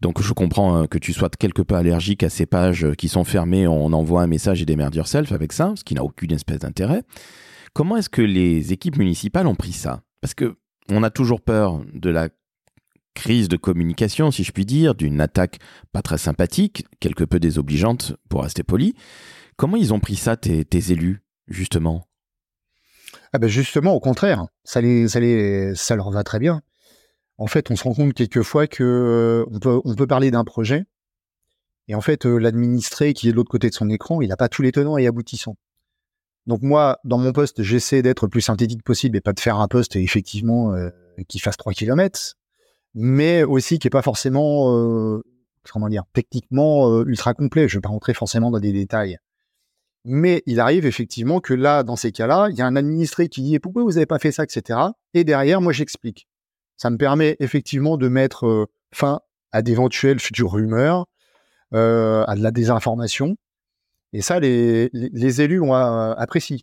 Donc je comprends euh, que tu sois quelque peu allergique à ces pages euh, qui sont fermées, on envoie un message et démerde yourself avec ça, ce qui n'a aucune espèce d'intérêt. Comment est-ce que les équipes municipales ont pris ça? Parce que on a toujours peur de la crise de communication, si je puis dire, d'une attaque pas très sympathique, quelque peu désobligeante pour rester poli. Comment ils ont pris ça, tes, élus, justement? Ah ben justement, au contraire, ça les, ça les, ça leur va très bien. En fait, on se rend compte quelquefois que euh, on peut, parler d'un projet, et en fait, euh, l'administré qui est de l'autre côté de son écran, il n'a pas tous les tenants et aboutissants. Donc moi, dans mon poste, j'essaie d'être le plus synthétique possible et pas de faire un poste effectivement euh, qui fasse 3 km, mais aussi qui est pas forcément, comment dire, techniquement ultra complet. Je vais pas rentrer forcément dans des détails. Mais il arrive effectivement que là, dans ces cas-là, il y a un administré qui dit pourquoi vous n'avez pas fait ça, etc. Et derrière, moi, j'explique. Ça me permet effectivement de mettre euh, fin à d'éventuelles futures rumeurs, euh, à de la désinformation. Et ça, les élus ont euh, apprécié.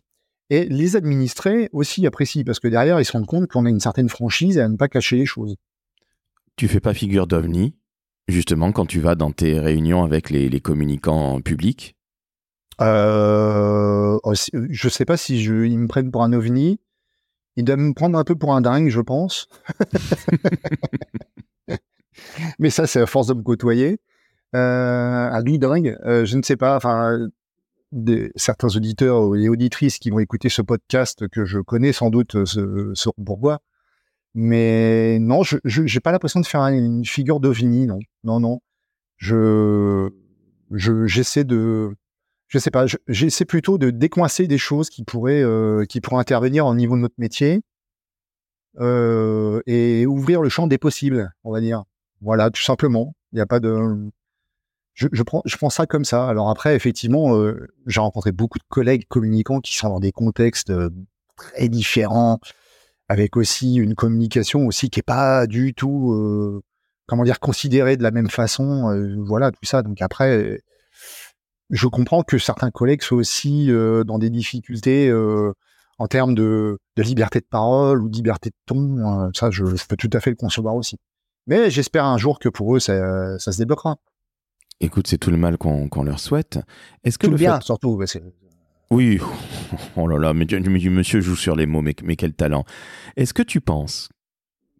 Et les administrés aussi apprécient parce que derrière, ils se rendent compte qu'on a une certaine franchise et à ne pas cacher les choses. Tu fais pas figure d'ovni, justement, quand tu vas dans tes réunions avec les, les communicants publics Euh, aussi- je sais pas si je, ils me prennent pour un ovni. Ils doivent me prendre un peu pour un dingue, je pense. Mais ça, c'est à force de me côtoyer. Euh, un lui dingue, euh, je ne sais pas. Enfin, certains auditeurs et auditrices qui vont écouter ce podcast que je connais sans doute euh, sauront pourquoi. Mais non, je j'ai pas l'impression de faire un- une figure d'ovni, non, non, non. Je j'essaie de je sais pas, je- j'essaie plutôt de décoincer des choses qui pourraient, euh, qui pourraient intervenir au niveau de notre métier euh, et ouvrir le champ des possibles, on va dire. Voilà, tout simplement. Il n'y a pas de. Je, prends, je prends ça comme ça. Alors après, effectivement, euh, j'ai rencontré beaucoup de collègues communicants qui sont dans des contextes très différents, avec aussi une communication aussi qui est pas du tout, comment dire, considérée de la même façon. voilà, tout ça. Donc après je comprends que certains collègues soient aussi euh, dans des difficultés euh, en termes de, de liberté de parole ou de liberté de ton. euh, ça, je, je peux tout à fait le concevoir aussi. Mais j'espère un jour que pour eux, ça, ça se débloquera. Écoute, c'est tout le mal qu'on leur souhaite. Est-ce que Tout le bien, fait- surtout. parce que- Oui, oh là là, mais, mais monsieur joue sur les mots, mais, mais quel talent. Est-ce que tu penses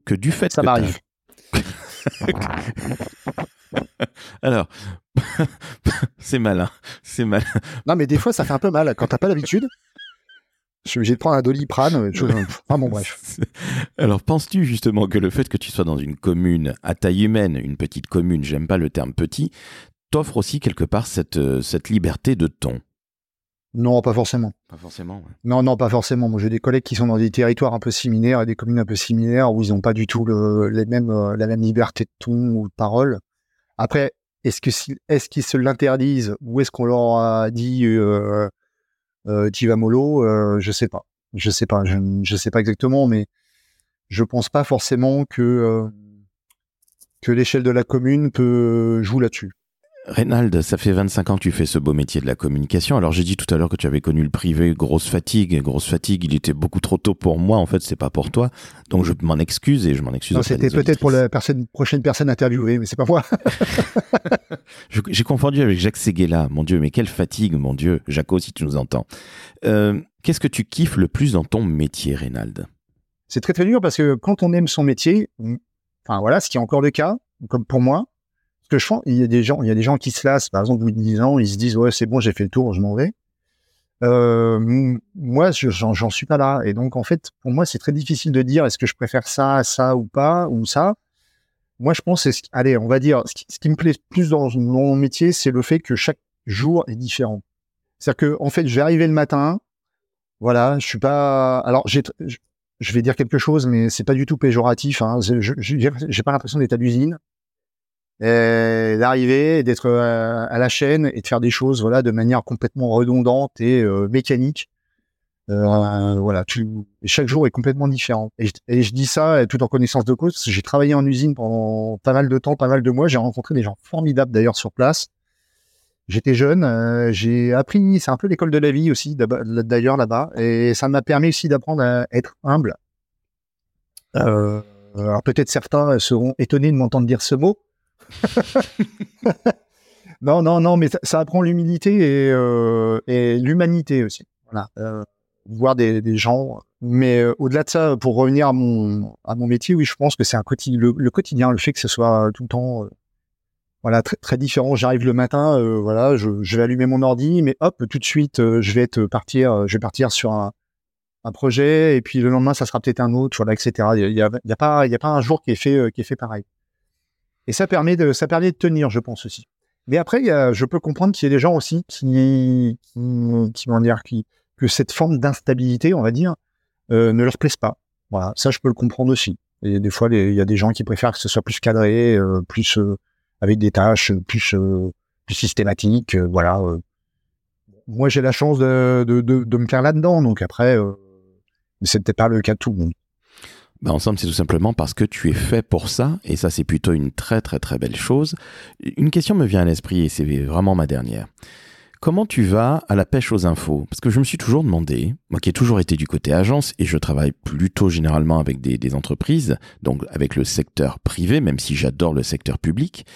que du fait Ça que m'arrive. Alors, c'est malin, c'est malin. Non, mais des fois, ça fait un peu mal. Quand t'as pas l'habitude, je suis obligé de prendre un doliprane. Ah bon, bref. Alors, penses-tu justement que le fait que tu sois dans une commune à taille humaine, une petite commune, j'aime pas le terme petit, t'offre aussi quelque part cette, euh, cette liberté de ton? Non, pas forcément. Pas forcément, ouais. Non, non, pas forcément. Moi, j'ai des collègues qui sont dans des territoires un peu similaires et des communes un peu similaires où ils n'ont pas du tout le, les mêmes, euh, la même liberté de ton ou de parole. Après, est-ce qu'ils se l'interdisent ou est-ce qu'on leur a dit euh, euh, t'y vas euh, Je sais pas. Je sais pas. Je, je sais pas exactement, mais je pense pas forcément que euh, que l'échelle de la commune peut jouer là-dessus. Reynald, ça fait 25 ans que tu fais ce beau métier de la communication. Alors j'ai dit tout à l'heure que tu avais connu le privé, grosse fatigue, grosse fatigue. Il était beaucoup trop tôt pour moi. En fait, c'est pas pour toi. Donc je m'en excuse et je m'en excuse. C'était peut-être pour la personne, prochaine personne interviewée, mais c'est pas moi. J'ai confondu avec Jacques Seguela. Mon Dieu, mais quelle fatigue, mon Dieu. Jaco, si tu nous entends. Euh, Qu'est-ce que tu kiffes le plus dans ton métier, Reynald? C'est très très dur parce que quand on aime son métier, enfin voilà, ce qui est encore le cas, comme pour moi, ce que je sens, il y a des gens, qui se lassent, par exemple, au bout de 10 ans, ils se disent ouais c'est bon, j'ai fait le tour, je m'en vais. Euh, moi, je- j'en suis pas là, et donc en fait, pour moi, c'est très difficile de dire est-ce que je préfère ça, ça ou pas ou ça. Moi, je pense, ce allez, on va dire, ce qui, me plaît plus dans mon métier, c'est le fait que chaque jour est différent. C'est-à-dire que en fait, je vais arriver le matin, voilà, je suis pas. Alors, je- vais dire quelque chose, mais c'est pas du tout péjoratif. Hein. J'ai pas l'impression d'être à l'usine, d'arriver, d'être à, à, la chaîne et de faire des choses, voilà, de manière complètement redondante et euh, mécanique. Euh, voilà, chaque jour est complètement différent. Et je, dis ça tout en connaissance de cause. J'ai travaillé en usine pendant pas mal de temps, pas mal de mois. J'ai rencontré des gens formidables d'ailleurs sur place. J'étais jeune, euh, j'ai appris, c'est un peu l'école de la vie aussi, d'ailleurs là-bas, et ça m'a permis aussi d'apprendre à être humble. Euh, alors peut-être certains seront étonnés de m'entendre dire ce mot. non, non, non, mais ça, apprend l'humilité et, euh, et l'humanité aussi. Voilà, euh, voir des, gens. Mais euh, au-delà de ça, pour revenir à mon à mon métier, oui, je pense que c'est un quotidien, le, quotidien, le fait que ce soit tout le temps voilà très, différent. J'arrive le matin, voilà, je, vais allumer mon ordi, mais hop, tout de suite, je vais être partir, je vais partir sur un, projet, et puis le lendemain, ça sera peut-être un autre, voilà, etc. Il y a, y a pas, y a pas un jour qui est fait, qui est fait pareil. Et ça permet de, ça permet de tenir, je pense aussi. Mais après, il y a, je peux comprendre qu'il y a des gens aussi qui, qui, qui vont dire qui, que cette forme d'instabilité, on va dire, euh, ne leur plaise pas. Voilà, ça, je peux le comprendre aussi. Et des fois, il y a des gens qui préfèrent que ce soit plus cadré, euh, plus avec des tâches plus, euh, plus systématiques. Euh, voilà. Euh. Moi, j'ai la chance de, de, de, me faire là-dedans. Donc après, c'est peut-être pas le cas de tout le monde. Ben ensemble, c'est tout simplement parce que tu es fait pour ça, et ça, c'est plutôt une très très très belle chose. Une question me vient à l'esprit, et c'est vraiment ma dernière. Comment tu vas à la pêche aux infos? Parce que je me suis toujours demandé, moi qui ai toujours été du côté agence et je travaille plutôt généralement avec des, des entreprises, donc avec le secteur privé, même si j'adore le secteur public,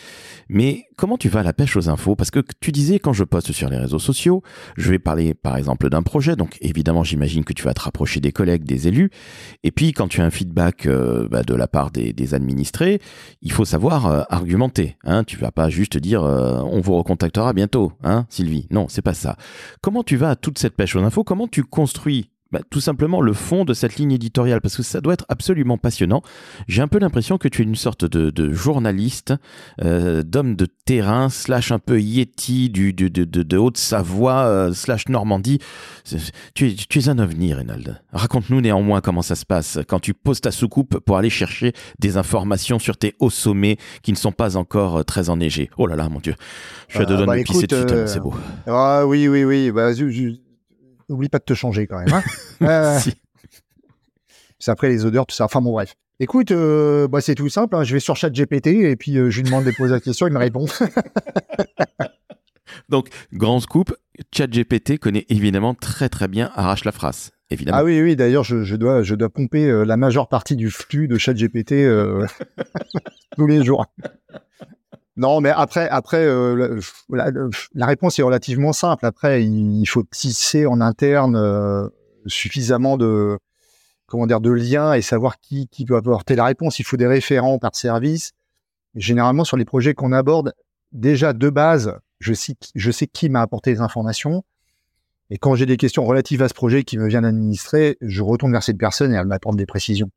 mais comment tu vas à la pêche aux infos? Parce que tu disais quand je poste sur les réseaux sociaux, je vais parler par exemple d'un projet, donc évidemment j'imagine que tu vas te rapprocher des collègues, des élus, et puis quand tu as un feedback euh, bah, de la part des, administrés, il faut savoir euh, argumenter. Hein. Tu vas pas juste dire euh, on vous recontactera bientôt, hein Sylvie. Non, c'est pas ça. Comment tu vas à toute cette pêche aux infos? Comment tu construis bah, tout simplement le fond de cette ligne éditoriale parce que ça doit être absolument passionnant. J'ai un peu l'impression que tu es une sorte de, journaliste, euh, d'homme de terrain, slash un peu yeti du, de, de Haute-Savoie, euh, slash Normandie. Tu es, tu es un ovni, Reynald. Raconte-nous néanmoins comment ça se passe quand tu poses ta soucoupe pour aller chercher des informations sur tes hauts sommets qui ne sont pas encore euh, très enneigés. Oh là là, mon Dieu. Je suis à deux doigts de pisser dessus, c'est beau. Ah oui, oui, oui. Bah, N'oublie pas de te changer quand même. Hein euh, C'est après les odeurs, tout ça. Enfin bon, bref. Écoute, euh, bah, c'est tout simple. Hein. Je vais sur ChatGPT et puis euh, je lui demande de poser la question, il me répond. Donc, grand scoop, ChatGPT connaît évidemment très très bien Arrache la phrase. Évidemment. Ah oui, oui, d'ailleurs, je, je, dois, je dois pomper la majeure partie du flux de ChatGPT tous les jours. Non, mais après, après, euh, la, réponse est relativement simple. Après, il, faut tisser en interne euh, suffisamment de, comment de liens et savoir qui, peut apporter la réponse. Il faut des référents par service. Généralement, sur les projets qu'on aborde, déjà de base, je sais, je sais qui m'a apporté les informations. Et quand j'ai des questions relatives à ce projet qui me viennent administrer, je retourne vers cette personne et elle m'apporte des précisions.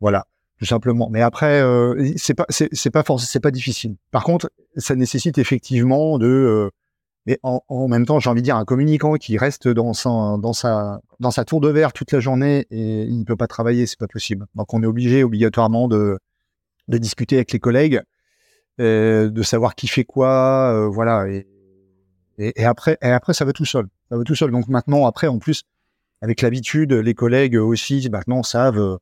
Voilà simplement. Mais après, euh, c'est pas, c'est pas forcément, c'est pas difficile. Par contre, ça nécessite effectivement de, euh, mais en, en, même temps, j'ai envie de dire un communicant qui reste dans sa, dans sa, dans sa tour de verre toute la journée et il ne peut pas travailler, c'est pas possible. Donc, on est obligé obligatoirement de, de discuter avec les collègues, euh, de savoir qui fait quoi, euh, voilà. Et, et, et, après, et après, ça va tout seul. Ça va tout seul. Donc maintenant, après, en plus, avec l'habitude, les collègues aussi maintenant savent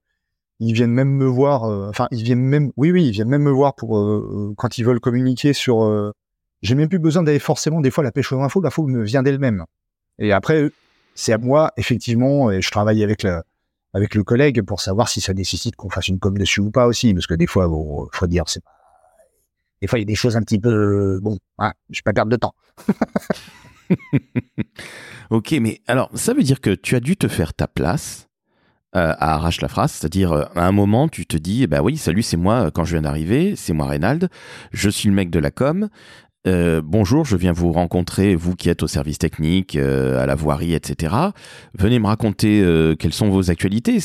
ils viennent même me voir. Euh, enfin, ils viennent même. Oui, oui, ils viennent même me voir pour euh, euh, quand ils veulent communiquer sur. J'ai même plus besoin d'aller forcément des fois la pêche aux infos. L'info me vient d'elle-même. Et après, c'est à moi effectivement. Et je travaille avec avec le collègue pour savoir si ça nécessite qu'on fasse une com dessus ou pas aussi, parce que des fois, bon, faut dire, c'est. Des fois, il y a des choses un petit peu. Bon, hein, je vais pas perdre de temps. ok, mais alors, ça veut dire que tu as dû te faire ta place euh, à arrache la phrase, c'est-à-dire euh, à un moment tu te dis bah oui salut c'est moi euh, quand je viens d'arriver, c'est moi Reynald, je suis le mec de la com, euh, bonjour, je viens vous rencontrer, vous qui êtes au service technique, euh, à la voirie, etc. Venez me raconter euh, quelles sont vos actualités,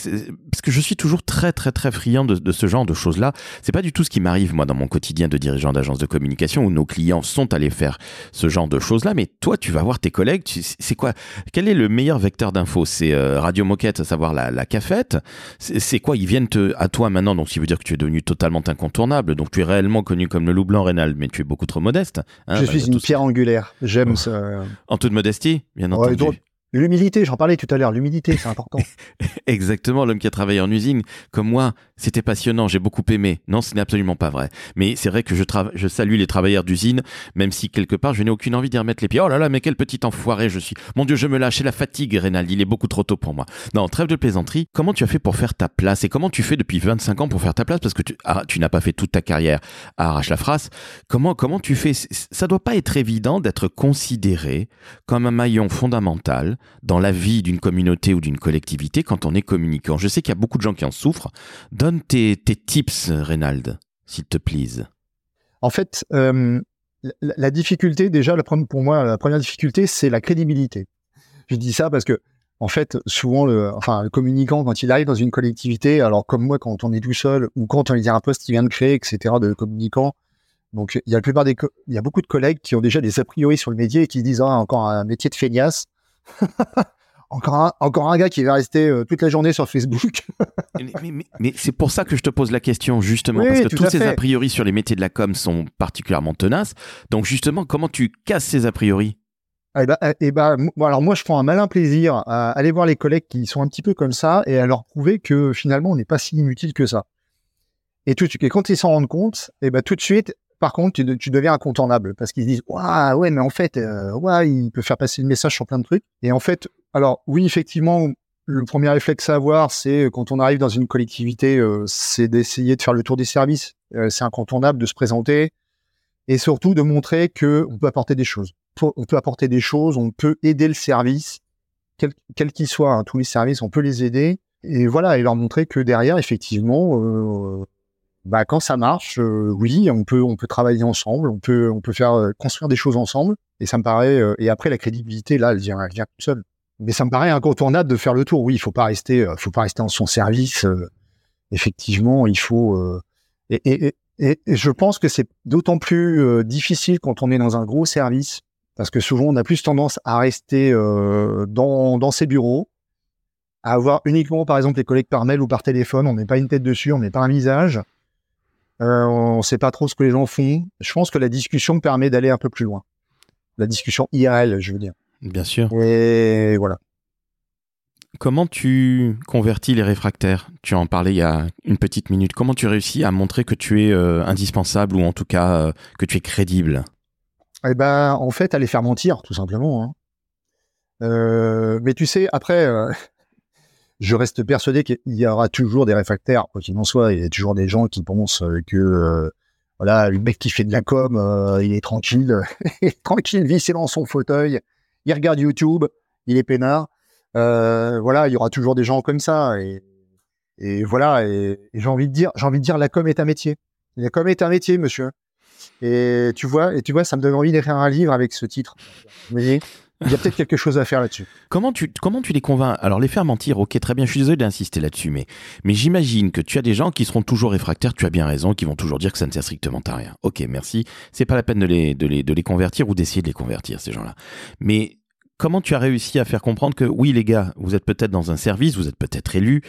parce que je suis toujours très très très friand de, ce genre de choses-là. C'est pas du tout ce qui m'arrive moi dans mon quotidien de dirigeant d'agence de communication où nos clients sont allés faire ce genre de choses-là. Mais toi, tu vas voir tes collègues. C'est quoi Quel est le meilleur vecteur d'infos C'est Radio Moquette, à savoir la, la cafette? C'est quoi? Ils viennent à toi maintenant, donc ce qui veut dire que tu es devenu totalement incontournable. Donc tu es réellement connu comme le loup blanc rénal, mais tu es beaucoup trop modeste. Hein, je bah, suis une pierre angulaire. J'aime ça. En toute modestie, bien entendu. L'humilité, j'en parlais tout à l'heure, l'humilité, c'est important. Exactement, l'homme qui a travaillé en usine, comme moi, c'était passionnant, j'ai beaucoup aimé. Non, ce n'est absolument pas vrai. Mais c'est vrai que je, je salue les travailleurs d'usine, même si quelque part, je n'ai aucune envie d'y remettre les pieds. Oh là là, mais quel petit enfoiré je suis. Mon Dieu, je me lâche, c'est la fatigue, Rénal, il est beaucoup trop tôt pour moi. Non, trêve de plaisanterie, comment tu as fait pour faire ta place Et comment tu fais depuis 25 ans pour faire ta place? Parce que tu, ah, tu n'as pas fait toute ta carrière à Arrache la Phrase. Comment, comment tu fais? Ça doit pas être évident d'être considéré comme un maillon fondamental dans la vie d'une communauté ou d'une collectivité quand on est communicant. Je sais qu'il y a beaucoup de gens qui en souffrent. Donne tes, tips, Reynald, s'il te plaît. En fait, euh, la, difficulté, déjà, pour moi, la première difficulté, c'est la crédibilité. Je dis ça parce que, en fait, souvent, le, enfin, le communicant, quand il arrive dans une collectivité, alors comme moi, quand on est tout seul ou quand on est un poste qui vient de créer, etc., de communicant, donc il y a la plupart des, il y a beaucoup de collègues qui ont déjà des a priori sur le métier et qui disent ah, encore un métier de feignasse. encore, un, encore un gars qui va rester euh, toute la journée sur Facebook. mais, c'est pour ça que je te pose la question, justement, parce que tous ces a priori sur les métiers de la com sont particulièrement tenaces. Donc, justement, comment tu casses ces a priori? Eh ben, eh, eh ben, alors moi, je prends un malin plaisir à aller voir les collègues qui sont un petit peu comme ça et à leur prouver que finalement, on n'est pas si inutile que ça. Et, tout, et quand ils s'en rendent compte, et ben, tout de suite, par contre, tu, deviens incontournable parce qu'ils disent ouais mais en fait euh, il peut faire passer le message sur plein de trucs. Et en fait alors oui effectivement le premier réflexe à avoir c'est euh, quand on arrive dans une collectivité euh, c'est d'essayer de faire le tour des services. C'est incontournable de se présenter et surtout de montrer que on peut apporter des choses. On peut apporter des choses on peut aider le service quel qu'il soit hein, tous les services on peut les aider et voilà et leur montrer que derrière effectivement bah, quand ça marche, euh, oui, on peut, on peut travailler ensemble, on peut, on peut faire euh, construire des choses ensemble. Et ça me paraît. Euh, et après, la crédibilité, là, elle vient, elle vient toute seule. Mais ça me paraît incontournable de faire le tour. Oui, il faut pas rester, faut pas rester en son service. effectivement, il faut. Et, et, et, et, je pense que c'est d'autant plus difficile quand on est dans un gros service, parce que souvent on a plus tendance à rester dans, dans ses bureaux, à avoir uniquement, par exemple, les collègues par mail ou par téléphone. On met pas une tête dessus, on met pas un visage. Euh, on ne sait pas trop ce que les gens font. Je pense que la discussion permet d'aller un peu plus loin. La discussion IRL, je veux dire. Bien sûr. Et voilà. Comment tu convertis les réfractaires? Tu en parlais il y a une petite minute. Comment tu réussis à montrer que tu es euh, indispensable ou en tout cas euh, que tu es crédible? Eh ben, en fait, à les faire mentir, tout simplement. Hein. mais tu sais, après, je reste persuadé qu'il y aura toujours des réfractaires, quoi qu'il en soit. Il y a toujours des gens qui pensent euh, que euh, voilà, le mec qui fait de la com, euh, il est tranquille, tranquille, vissé dans son fauteuil, il regarde YouTube, il est peinard. voilà, il y aura toujours des gens comme ça. Et, voilà, et, j'ai envie de dire, j'ai envie de dire, la com est un métier. La com est un métier, monsieur. Et tu vois, et tu vois, ça me donne envie d'écrire un livre avec ce titre. Vous voyez il y a peut-être quelque chose à faire là-dessus. Comment tu, comment tu les convaincs? Alors, les faire mentir, ok, très bien, je suis désolé d'insister là-dessus, mais, mais j'imagine que tu as des gens qui seront toujours réfractaires, tu as bien raison, qui vont toujours dire que ça ne sert strictement à rien. Ok, merci. C'est pas la peine de les, de les, de les convertir ou d'essayer de les convertir, ces gens-là. Mais comment tu as réussi à faire comprendre que oui, les gars, vous êtes peut-être dans un service, vous êtes peut-être élu,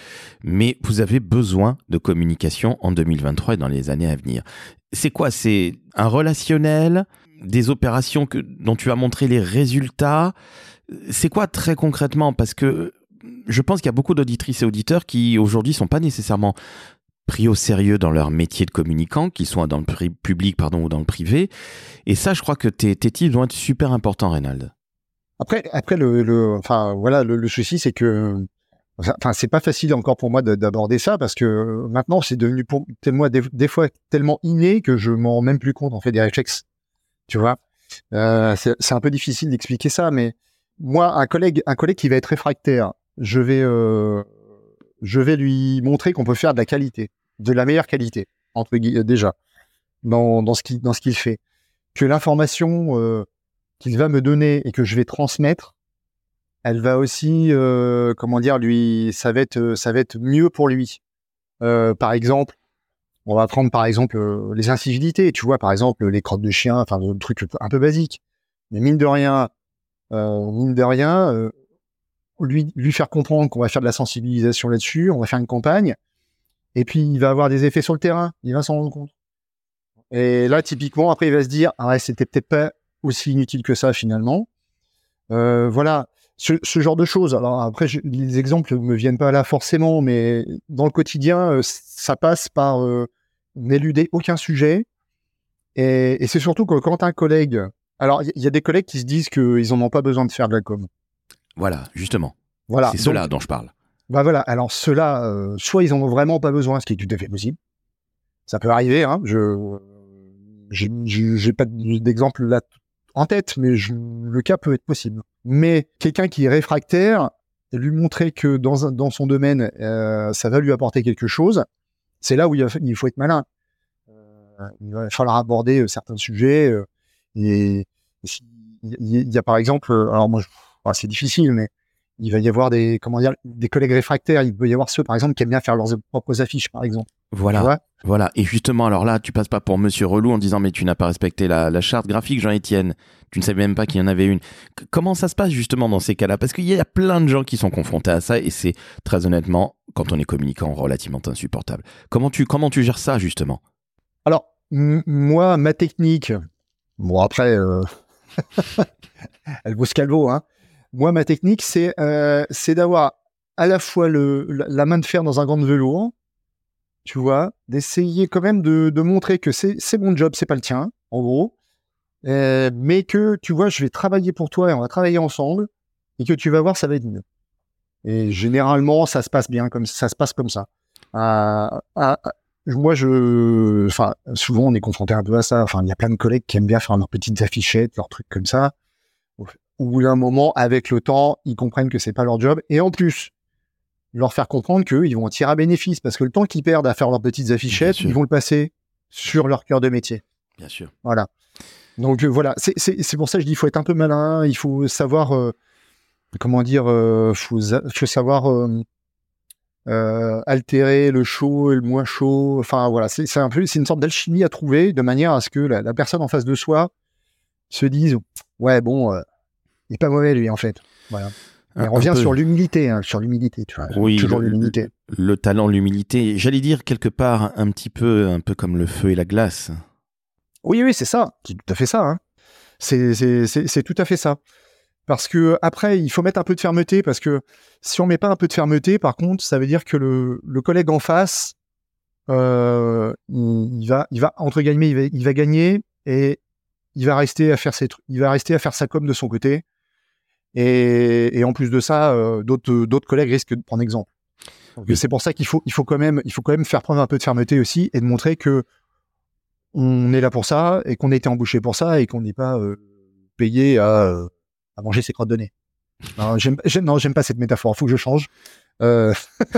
mais vous avez besoin de communication en 2023 et dans les années à venir? C'est quoi? C'est un relationnel? Des opérations dont tu as montré les résultats. C'est quoi très concrètement? Parce que je pense qu'il y a beaucoup d'auditrices et auditeurs qui aujourd'hui sont pas nécessairement pris au sérieux dans leur métier de communicant, qu'ils soient dans le public pardon, ou dans le privé. Et ça, je crois que tes, tes tips vont être super importants, Reynald. Après, après le, enfin, voilà, le, souci, c'est que Enfin, c'est pas facile encore pour moi d'aborder ça parce que maintenant c'est devenu pour moi des, des, fois tellement inné que je m'en rends même plus compte en fait des réflexes tu vois. Euh, c'est un peu difficile d'expliquer ça, mais moi, un collègue, un collègue qui va être réfractaire, je vais, euh, je vais lui montrer qu'on peut faire de la qualité, de la meilleure qualité, entre guillemets, déjà, dans, dans ce qu'il fait. que l'information euh, qu'il va me donner et que je vais transmettre, elle va aussi, euh, comment dire, lui, ça va être, ça va être mieux pour lui. Euh, par exemple, on va prendre par exemple euh, les incivilités, tu vois, par exemple les crottes de chien, enfin un truc un peu basique. Mais mine de rien, euh, mine de rien, euh, lui, lui faire comprendre qu'on va faire de la sensibilisation là-dessus, on va faire une campagne, et puis il va avoir des effets sur le terrain, il va s'en rendre compte. Et là, typiquement, après, il va se dire, ah ouais, c'était peut-être pas aussi inutile que ça finalement. Voilà, ce, genre de choses. Alors après, les exemples me viennent pas là forcément, mais dans le quotidien, ça passe par n'éluder aucun sujet. Et, et c'est surtout que quand un collègue, alors il y, y, a des collègues qui se disent qu'ils n'en ont pas besoin de faire de la com. Voilà, justement. Voilà. C'est cela dont je parle. Bah voilà. Alors ceux-là, euh, soit ils en ont vraiment pas besoin, ce qui est tout à fait possible. Ça peut arriver. Hein. Je j'ai pas d'exemple là en tête, mais je, le cas peut être possible. Mais quelqu'un qui est réfractaire, lui montrer que dans, dans son domaine, euh, ça va lui apporter quelque chose, c'est là où il, faut être malin. Euh, il va falloir aborder euh, certains sujets. euh, et il y, a par exemple, alors moi, c'est difficile, mais il va y avoir des comment dire des collègues réfractaires. Il peut y avoir ceux, par exemple, qui aiment bien faire leurs propres affiches, par exemple. Voilà. Voilà. Et justement, alors là, tu passes pas pour Monsieur Relou en disant mais tu n'as pas respecté la, la charte graphique, Jean-Étienne. Tu ne savais même pas qu'il y en avait une. C comment ça se passe justement dans ces cas-là? Parce qu'il y a plein de gens qui sont confrontés à ça et c'est très honnêtement, quand on est communicant, relativement insupportable. Comment tu comment tu gères ça justement? Alors moi, ma technique. Bon après, euh... elle vaut ce qu'elle vaut, hein. Moi, ma technique, c'est euh, d'avoir à la fois le, la main de fer dans un gant de velours, tu vois, d'essayer quand même de, de montrer que c'est mon job, c'est pas le tien, en gros, euh, mais que tu vois, je vais travailler pour toi et on va travailler ensemble, et que tu vas voir, ça va être mieux. Et généralement, ça se passe bien comme ça se passe comme ça. Euh, euh, moi, je, enfin, souvent, on est confronté un peu à ça. Enfin, il y a plein de collègues qui aiment bien faire leurs petites affichettes, leurs trucs comme ça. Au bout d'un moment, avec le temps, ils comprennent que c'est pas leur job. Et en plus, leur faire comprendre qu'ils vont en tirer à bénéfice parce que le temps qu'ils perdent à faire leurs petites affichettes, ils vont le passer sur leur cœur de métier. Bien sûr. Voilà. Donc euh, voilà, c'est pour ça que je dis il faut être un peu malin, il faut savoir euh, comment dire, euh, faut, faut savoir euh, altérer le chaud et le moins chaud. Enfin voilà, c'est un peu, c'est une sorte d'alchimie à trouver de manière à ce que la, la, personne en face de soi se dise ouais bon, il est pas mauvais lui en fait. Voilà. On revient sur l'humilité, hein, sur l'humilité, tu vois. Oui, toujours l'humilité. Le, le, talent, l'humilité. J'allais dire quelque part un petit peu, un peu comme le feu et la glace. Oui, oui, c'est ça. C'est tout à fait ça. Hein. C'est tout à fait ça. Parce que après, il faut mettre un peu de fermeté, parce que si on met pas un peu de fermeté, par contre, ça veut dire que le, le collègue en face, euh, il, il, va, il va entre guillemets, il va, il va gagner et il va rester à faire ses, il va rester à faire sa com de son côté. Et, et en plus de ça, euh, d'autres d'autres collègues risquent de prendre exemple. C'est pour ça qu'il faut il faut quand même il faut quand même faire preuve un peu de fermeté aussi et de montrer que on est là pour ça et qu'on a été embauché pour ça et qu'on n'est pas euh, payé à, à manger ses crottes de nez. Non, j'aime non j'aime pas cette métaphore. Faut que je change. Euh...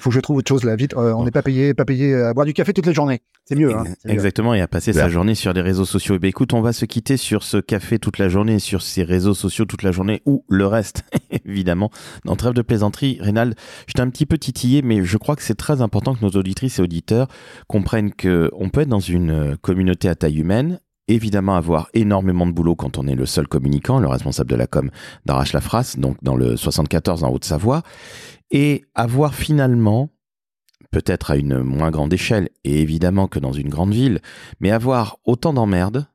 faut que je trouve autre chose là vite. Euh, on n'est pas payé, pas payé à boire du café toute la journée. C'est mieux. Hein, Exactement, mieux. et à passer Bien. sa journée sur les réseaux sociaux. Et ben écoute, on va se quitter sur ce café toute la journée, sur ces réseaux sociaux toute la journée, ou le reste, évidemment. Dans Trêve de plaisanterie, Rénald, je t'ai un petit peu titillé, mais je crois que c'est très important que nos auditrices et auditeurs comprennent que on peut être dans une communauté à taille humaine, évidemment avoir énormément de boulot quand on est le seul communicant, le responsable de la com d'Arrache la Frasse, donc dans le 74 en Haute-Savoie, et avoir finalement peut-être à une moins grande échelle, et évidemment que dans une grande ville, mais avoir autant d'emmerdes,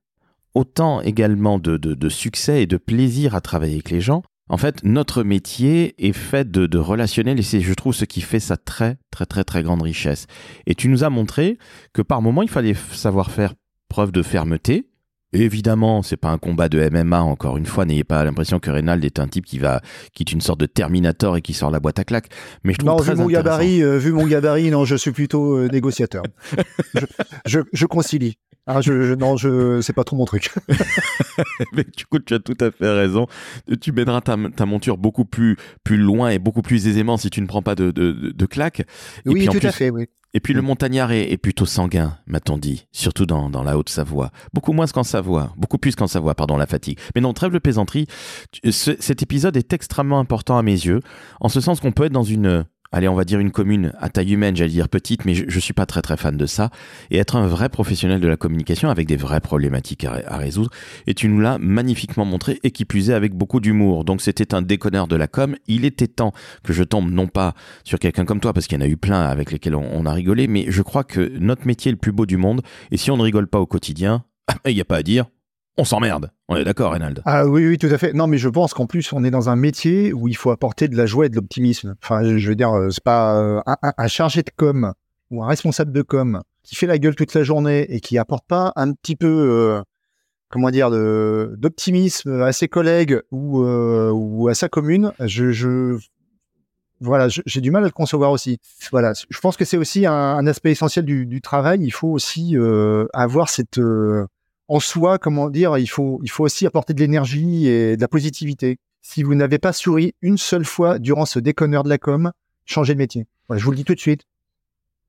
autant également de, de, succès et de plaisir à travailler avec les gens. En fait, notre métier est fait de, de relationnel et c'est, je trouve, ce qui fait sa très, très, très, très grande richesse. Et tu nous as montré que par moment, il fallait savoir faire preuve de fermeté, Évidemment, c'est pas un combat de MMA, encore une fois, n'ayez pas l'impression que Reynald est un type qui va, qui est une sorte de Terminator et qui sort la boîte à claques. Mais je trouve non, très vu mon gabarit, euh, vu mon gabarit, non, je suis plutôt euh, négociateur. je, je, je, concilie. Ah, je, je- non, je, c'est pas trop mon truc. Mais du coup, tu as tout à fait raison. Tu mèneras ta, ta monture beaucoup plus, plus loin et beaucoup plus aisément si tu ne prends pas de, de, de- claques. Et oui, puis, tout plus- à fait, oui. Et puis le Mm. montagnard est, est plutôt sanguin, m'a-t-on dit, surtout dans, dans la Haute-Savoie. Beaucoup moins qu'en Savoie, beaucoup plus qu'en Savoie, pardon, la fatigue. Mais non, trêve de plaisanterie, tu- ce- cet épisode est extrêmement important à mes yeux, en ce sens qu'on peut être dans une, allez, on va dire une commune à taille humaine, j'allais dire petite, mais je, je suis pas très très fan de ça, et être un vrai professionnel de la communication avec des vraies problématiques à, résoudre. Et tu nous l'as magnifiquement montré, et qui plus est avec beaucoup d'humour. Donc c'était un déconneur de la com. Il était temps que je tombe non pas sur quelqu'un comme toi, parce qu'il y en a eu plein avec lesquels on a rigolé, mais je crois que notre métier est le plus beau du monde, et si on ne rigole pas au quotidien, il n'y a pas à dire, on s'emmerde. On est d'accord, Reynald Ah oui, oui, tout à fait. Non, mais je pense qu'en plus, on est dans un métier où il faut apporter de la joie et de l'optimisme. Enfin, je veux dire, euh, c'est pas euh, un, chargé de com ou un responsable de com qui fait la gueule toute la journée et qui apporte pas un petit peu, euh, comment dire, d'optimisme à ses collègues ou, ou à sa commune. Je, je voilà, j'ai du mal à le concevoir aussi. Voilà, je pense que c'est aussi un, aspect essentiel du, travail. Il faut aussi avoir cette en soi, comment dire, il faut, il faut aussi apporter de l'énergie et de la positivité. Si vous n'avez pas souri une seule fois durant ce déconneur de la com, changez de métier. Voilà, je vous le dis tout de suite.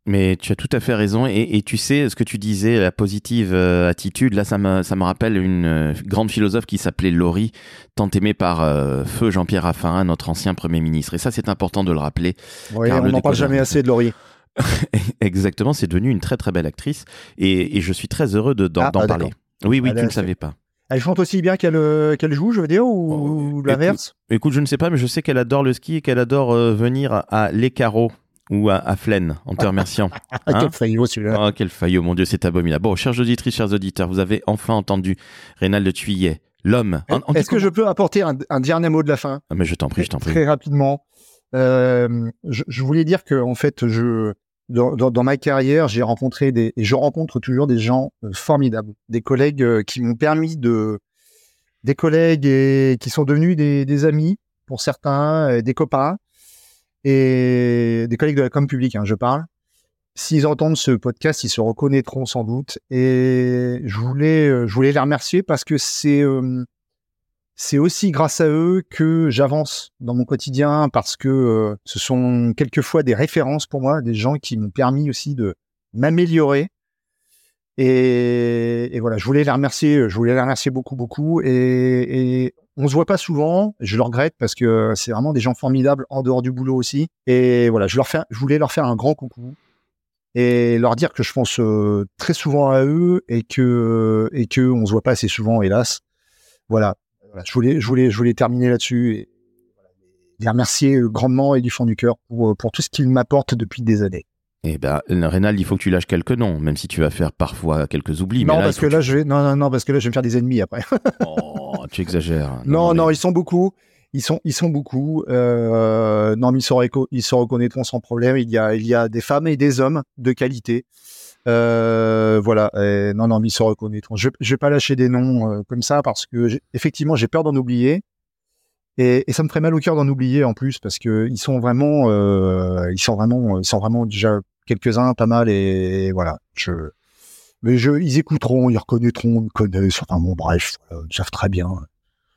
Mais tu as tout à fait raison. Et, et tu sais, ce que tu disais, la positive euh, attitude, là, ça me, ça me rappelle une euh, grande philosophe qui s'appelait Laurie, tant aimée par euh, Feu Jean-Pierre Raffarin, notre ancien Premier ministre. Et ça, c'est important de le rappeler. On n'en parle jamais assez de Laurie. Exactement, c'est devenu une très très belle actrice. Et, et je suis très heureux de- d'en Ah, d'en ah, parler. Oui, oui, Ah, tu ne savais pas. Elle chante aussi bien qu'elle euh, qu'elle joue, je veux dire, ou, Oh, ou l'inverse? Écoute, je ne sais pas, mais je sais qu'elle adore le ski et qu'elle adore euh, venir à, Les Carreaux ou à, à Flaine, en te remerciant. Ah, Hein? quel faillot celui-là. Oh, quel faillot, mon Dieu, c'est abominable. Bon, chers auditrices, chers auditeurs, vous avez enfin entendu Rénal Tuyet, l'homme. On- on dit Est-ce que je peux apporter un, un dernier mot de la fin? Ah, mais je t'en prie, je t'en prie. Très rapidement. Euh, je, je voulais dire que en fait, je dans, ma carrière, j'ai rencontré des et je rencontre toujours des gens euh, formidables, des collègues euh, qui m'ont permis de des collègues et qui sont devenus des, amis pour certains, euh, des copains et des collègues de la com publique, hein, je parle. S'ils entendent ce podcast, ils se reconnaîtront sans doute. Et je voulais, je voulais les remercier parce que c'est c'est aussi grâce à eux que j'avance dans mon quotidien parce que euh, ce sont quelquefois des références pour moi, des gens qui m'ont permis aussi de m'améliorer. Et, voilà, je voulais les remercier, je voulais les remercier beaucoup, beaucoup. Et, et on se voit pas souvent, je le regrette parce que c'est vraiment des gens formidables en dehors du boulot aussi. Et voilà, je voulais leur faire un grand coucou et leur dire que je pense euh, très souvent à eux et que et que on se voit pas assez souvent, hélas. Voilà, voilà, je voulais, je voulais, je voulais terminer là-dessus et les remercier euh, grandement et du fond du cœur pour, euh, pour tout ce qu'ils m'apportent depuis des années. Eh ben, Rénal, il faut que tu lâches quelques noms, même si tu vas faire parfois quelques oublis. non, mais là, parce que là, je vais, non, non, non, parce que là, je vais me faire des ennemis après. Oh, tu exagères. non, non, mais- ils sont beaucoup. Ils sont, ils sont beaucoup. Euh, non, mais ils se, ils se reconnaîtront sans problème. Il y a, il y a des femmes et des hommes de qualité. Euh, voilà. Non, non, mais ils se reconnaîtront. Je, je vais pas lâcher des noms euh, comme ça parce que effectivement, j'ai peur d'en oublier. Et, et ça me ferait mal au cœur d'en oublier en plus parce que ils sont vraiment, euh, ils sont vraiment, ils sont vraiment déjà quelques-uns, pas mal. Et, voilà. Je, mais je, ils écouteront, ils reconnaîtront, ils me connaissent. Enfin bon, bref, ils savent très bien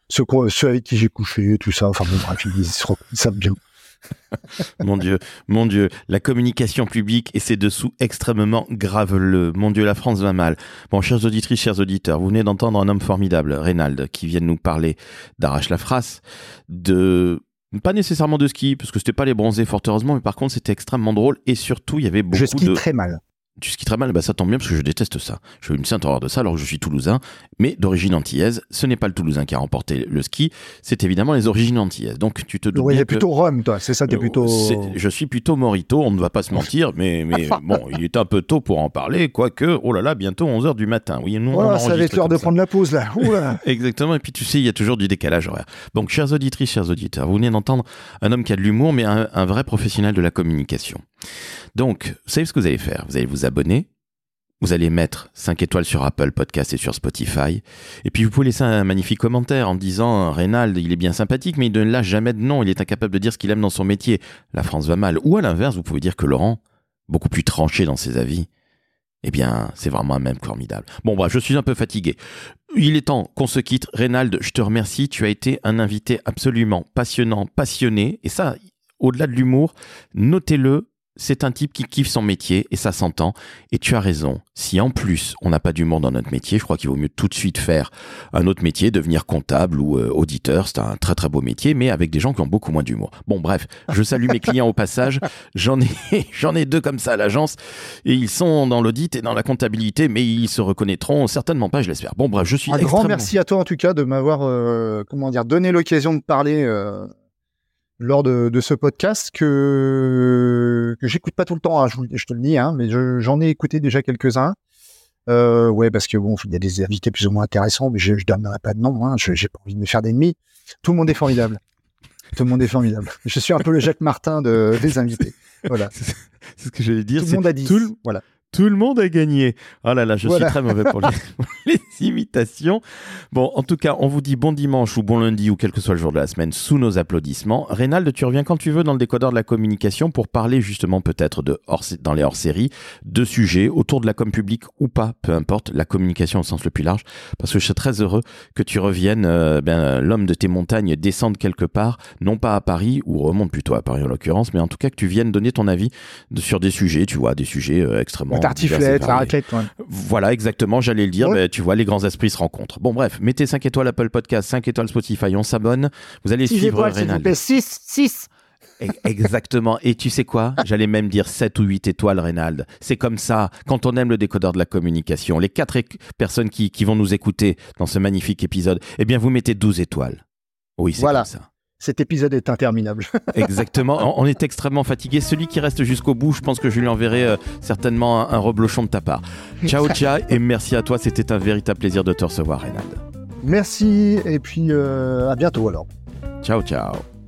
ceux, avec qui j'ai couché, tout ça. Enfin bon, bref, ils, ils savent bien. Mon Dieu, mon Dieu, la communication publique et ses dessous extrêmement graveleux. Mon Dieu, la France va mal. Bon, chers auditrices, chers auditeurs, vous venez d'entendre un homme formidable, Reynald, qui vient de nous parler d'Arrache la Frasse, de pas nécessairement de ski, parce que c'était pas les bronzés, fort heureusement, mais par contre c'était extrêmement drôle et surtout il y avait beaucoup Je skie de. très mal. Tu skis très mal, bah ça tombe bien parce que je déteste ça. Je suis une sainte horreur de ça alors que je suis toulousain, mais d'origine antillaise. Ce n'est pas le toulousain qui a remporté le ski, c'est évidemment les origines antillaises. Donc tu te doutes Oui, t'es plutôt Rome, toi. C'est ça, t'es euh, plutôt. Je suis plutôt Morito, on ne va pas se mentir, mais, mais bon, il est un peu tôt pour en parler, quoique, oh là là, bientôt 11h du matin. Oui, nous, on Voilà, ça va être l'heure de ça. prendre la pause là. Oula. Exactement, et puis tu sais, il y a toujours du décalage horaire. Donc, chers auditrices, chers auditeurs, vous venez d'entendre un homme qui a de l'humour, mais un, un vrai professionnel de la communication. Donc, vous savez ce que vous allez faire Vous allez vous abonner, vous allez mettre 5 étoiles sur Apple Podcast et sur Spotify, et puis vous pouvez laisser un magnifique commentaire en disant Reynald, il est bien sympathique, mais il ne lâche jamais de nom, il est incapable de dire ce qu'il aime dans son métier. La France va mal. Ou à l'inverse, vous pouvez dire que Laurent, beaucoup plus tranché dans ses avis, eh bien, c'est vraiment un même formidable. Bon, bref, je suis un peu fatigué. Il est temps qu'on se quitte. Reynald, je te remercie. Tu as été un invité absolument passionnant, passionné. Et ça, au-delà de l'humour, notez-le, c'est un type qui kiffe son métier et ça s'entend. Et tu as raison. Si en plus on n'a pas d'humour dans notre métier, je crois qu'il vaut mieux tout de suite faire un autre métier, devenir comptable ou euh, auditeur. C'est un très très beau métier, mais avec des gens qui ont beaucoup moins d'humour. Bon, bref, je salue mes clients au passage. J'en ai j'en ai deux comme ça à l'agence et ils sont dans l'audit et dans la comptabilité, mais ils se reconnaîtront certainement pas, je l'espère. Bon, bref, je suis Un grand merci à toi en tout cas de m'avoir euh, comment dire donné l'occasion de parler euh, lors de, de ce podcast que que j'écoute pas tout le temps. hein, je, te le dis, hein, mais je- j'en ai écouté déjà quelques-uns. Euh, ouais, parce que bon, il y a des invités plus ou moins intéressants, mais je, je donnerai pas de nom. Hein, je j'ai pas envie de me faire d'ennemis. Tout le monde est formidable. Tout le monde est formidable. Je suis un peu le Jacques Martin de, des invités. Voilà. C'est ce que j'allais dire. Tout le monde a dit. Tout le, Voilà. tout le monde a gagné. Oh là là, je Voilà. suis très mauvais pour les imitations. Bon, en tout cas, on vous dit bon dimanche ou bon lundi ou quel que soit le jour de la semaine sous nos applaudissements. Reynald, tu reviens quand tu veux dans le décodeur de la communication pour parler justement peut-être de hors, dans les hors-séries de sujets autour de la com publique ou pas, peu importe, la communication au sens le plus large. Parce que je serais très heureux que tu reviennes, euh, ben, l'homme de tes montagnes descende quelque part, non pas à Paris, ou remonte plutôt à Paris en l'occurrence, mais en tout cas que tu viennes donner ton avis de- sur des sujets, tu vois, des sujets euh, extrêmement. La tartiflette, la raclette. ouais. Voilà, exactement, j'allais le dire. Ouais. ben, tu vois, les grands esprits se rencontrent. Bon, bref, mettez 5 étoiles Apple Podcast, 5 étoiles Spotify, on s'abonne. Vous allez Six suivre plaît. 6, 6. E- Exactement. Et tu sais quoi? J'allais même dire 7 ou 8 étoiles, Reynald. C'est comme ça, quand on aime le décodeur de la communication, les 4 personnes qui, qui vont nous écouter dans ce magnifique épisode, eh bien, vous mettez 12 étoiles. Oui, c'est Voilà. comme ça. Cet épisode est interminable. Exactement. On est extrêmement fatigué. Celui qui reste jusqu'au bout, je pense que je lui enverrai euh, certainement un, un reblochon de ta part. Ciao, ciao, et merci à toi. C'était un véritable plaisir de te recevoir, Reynald. Merci et puis euh, à bientôt alors. Ciao, ciao.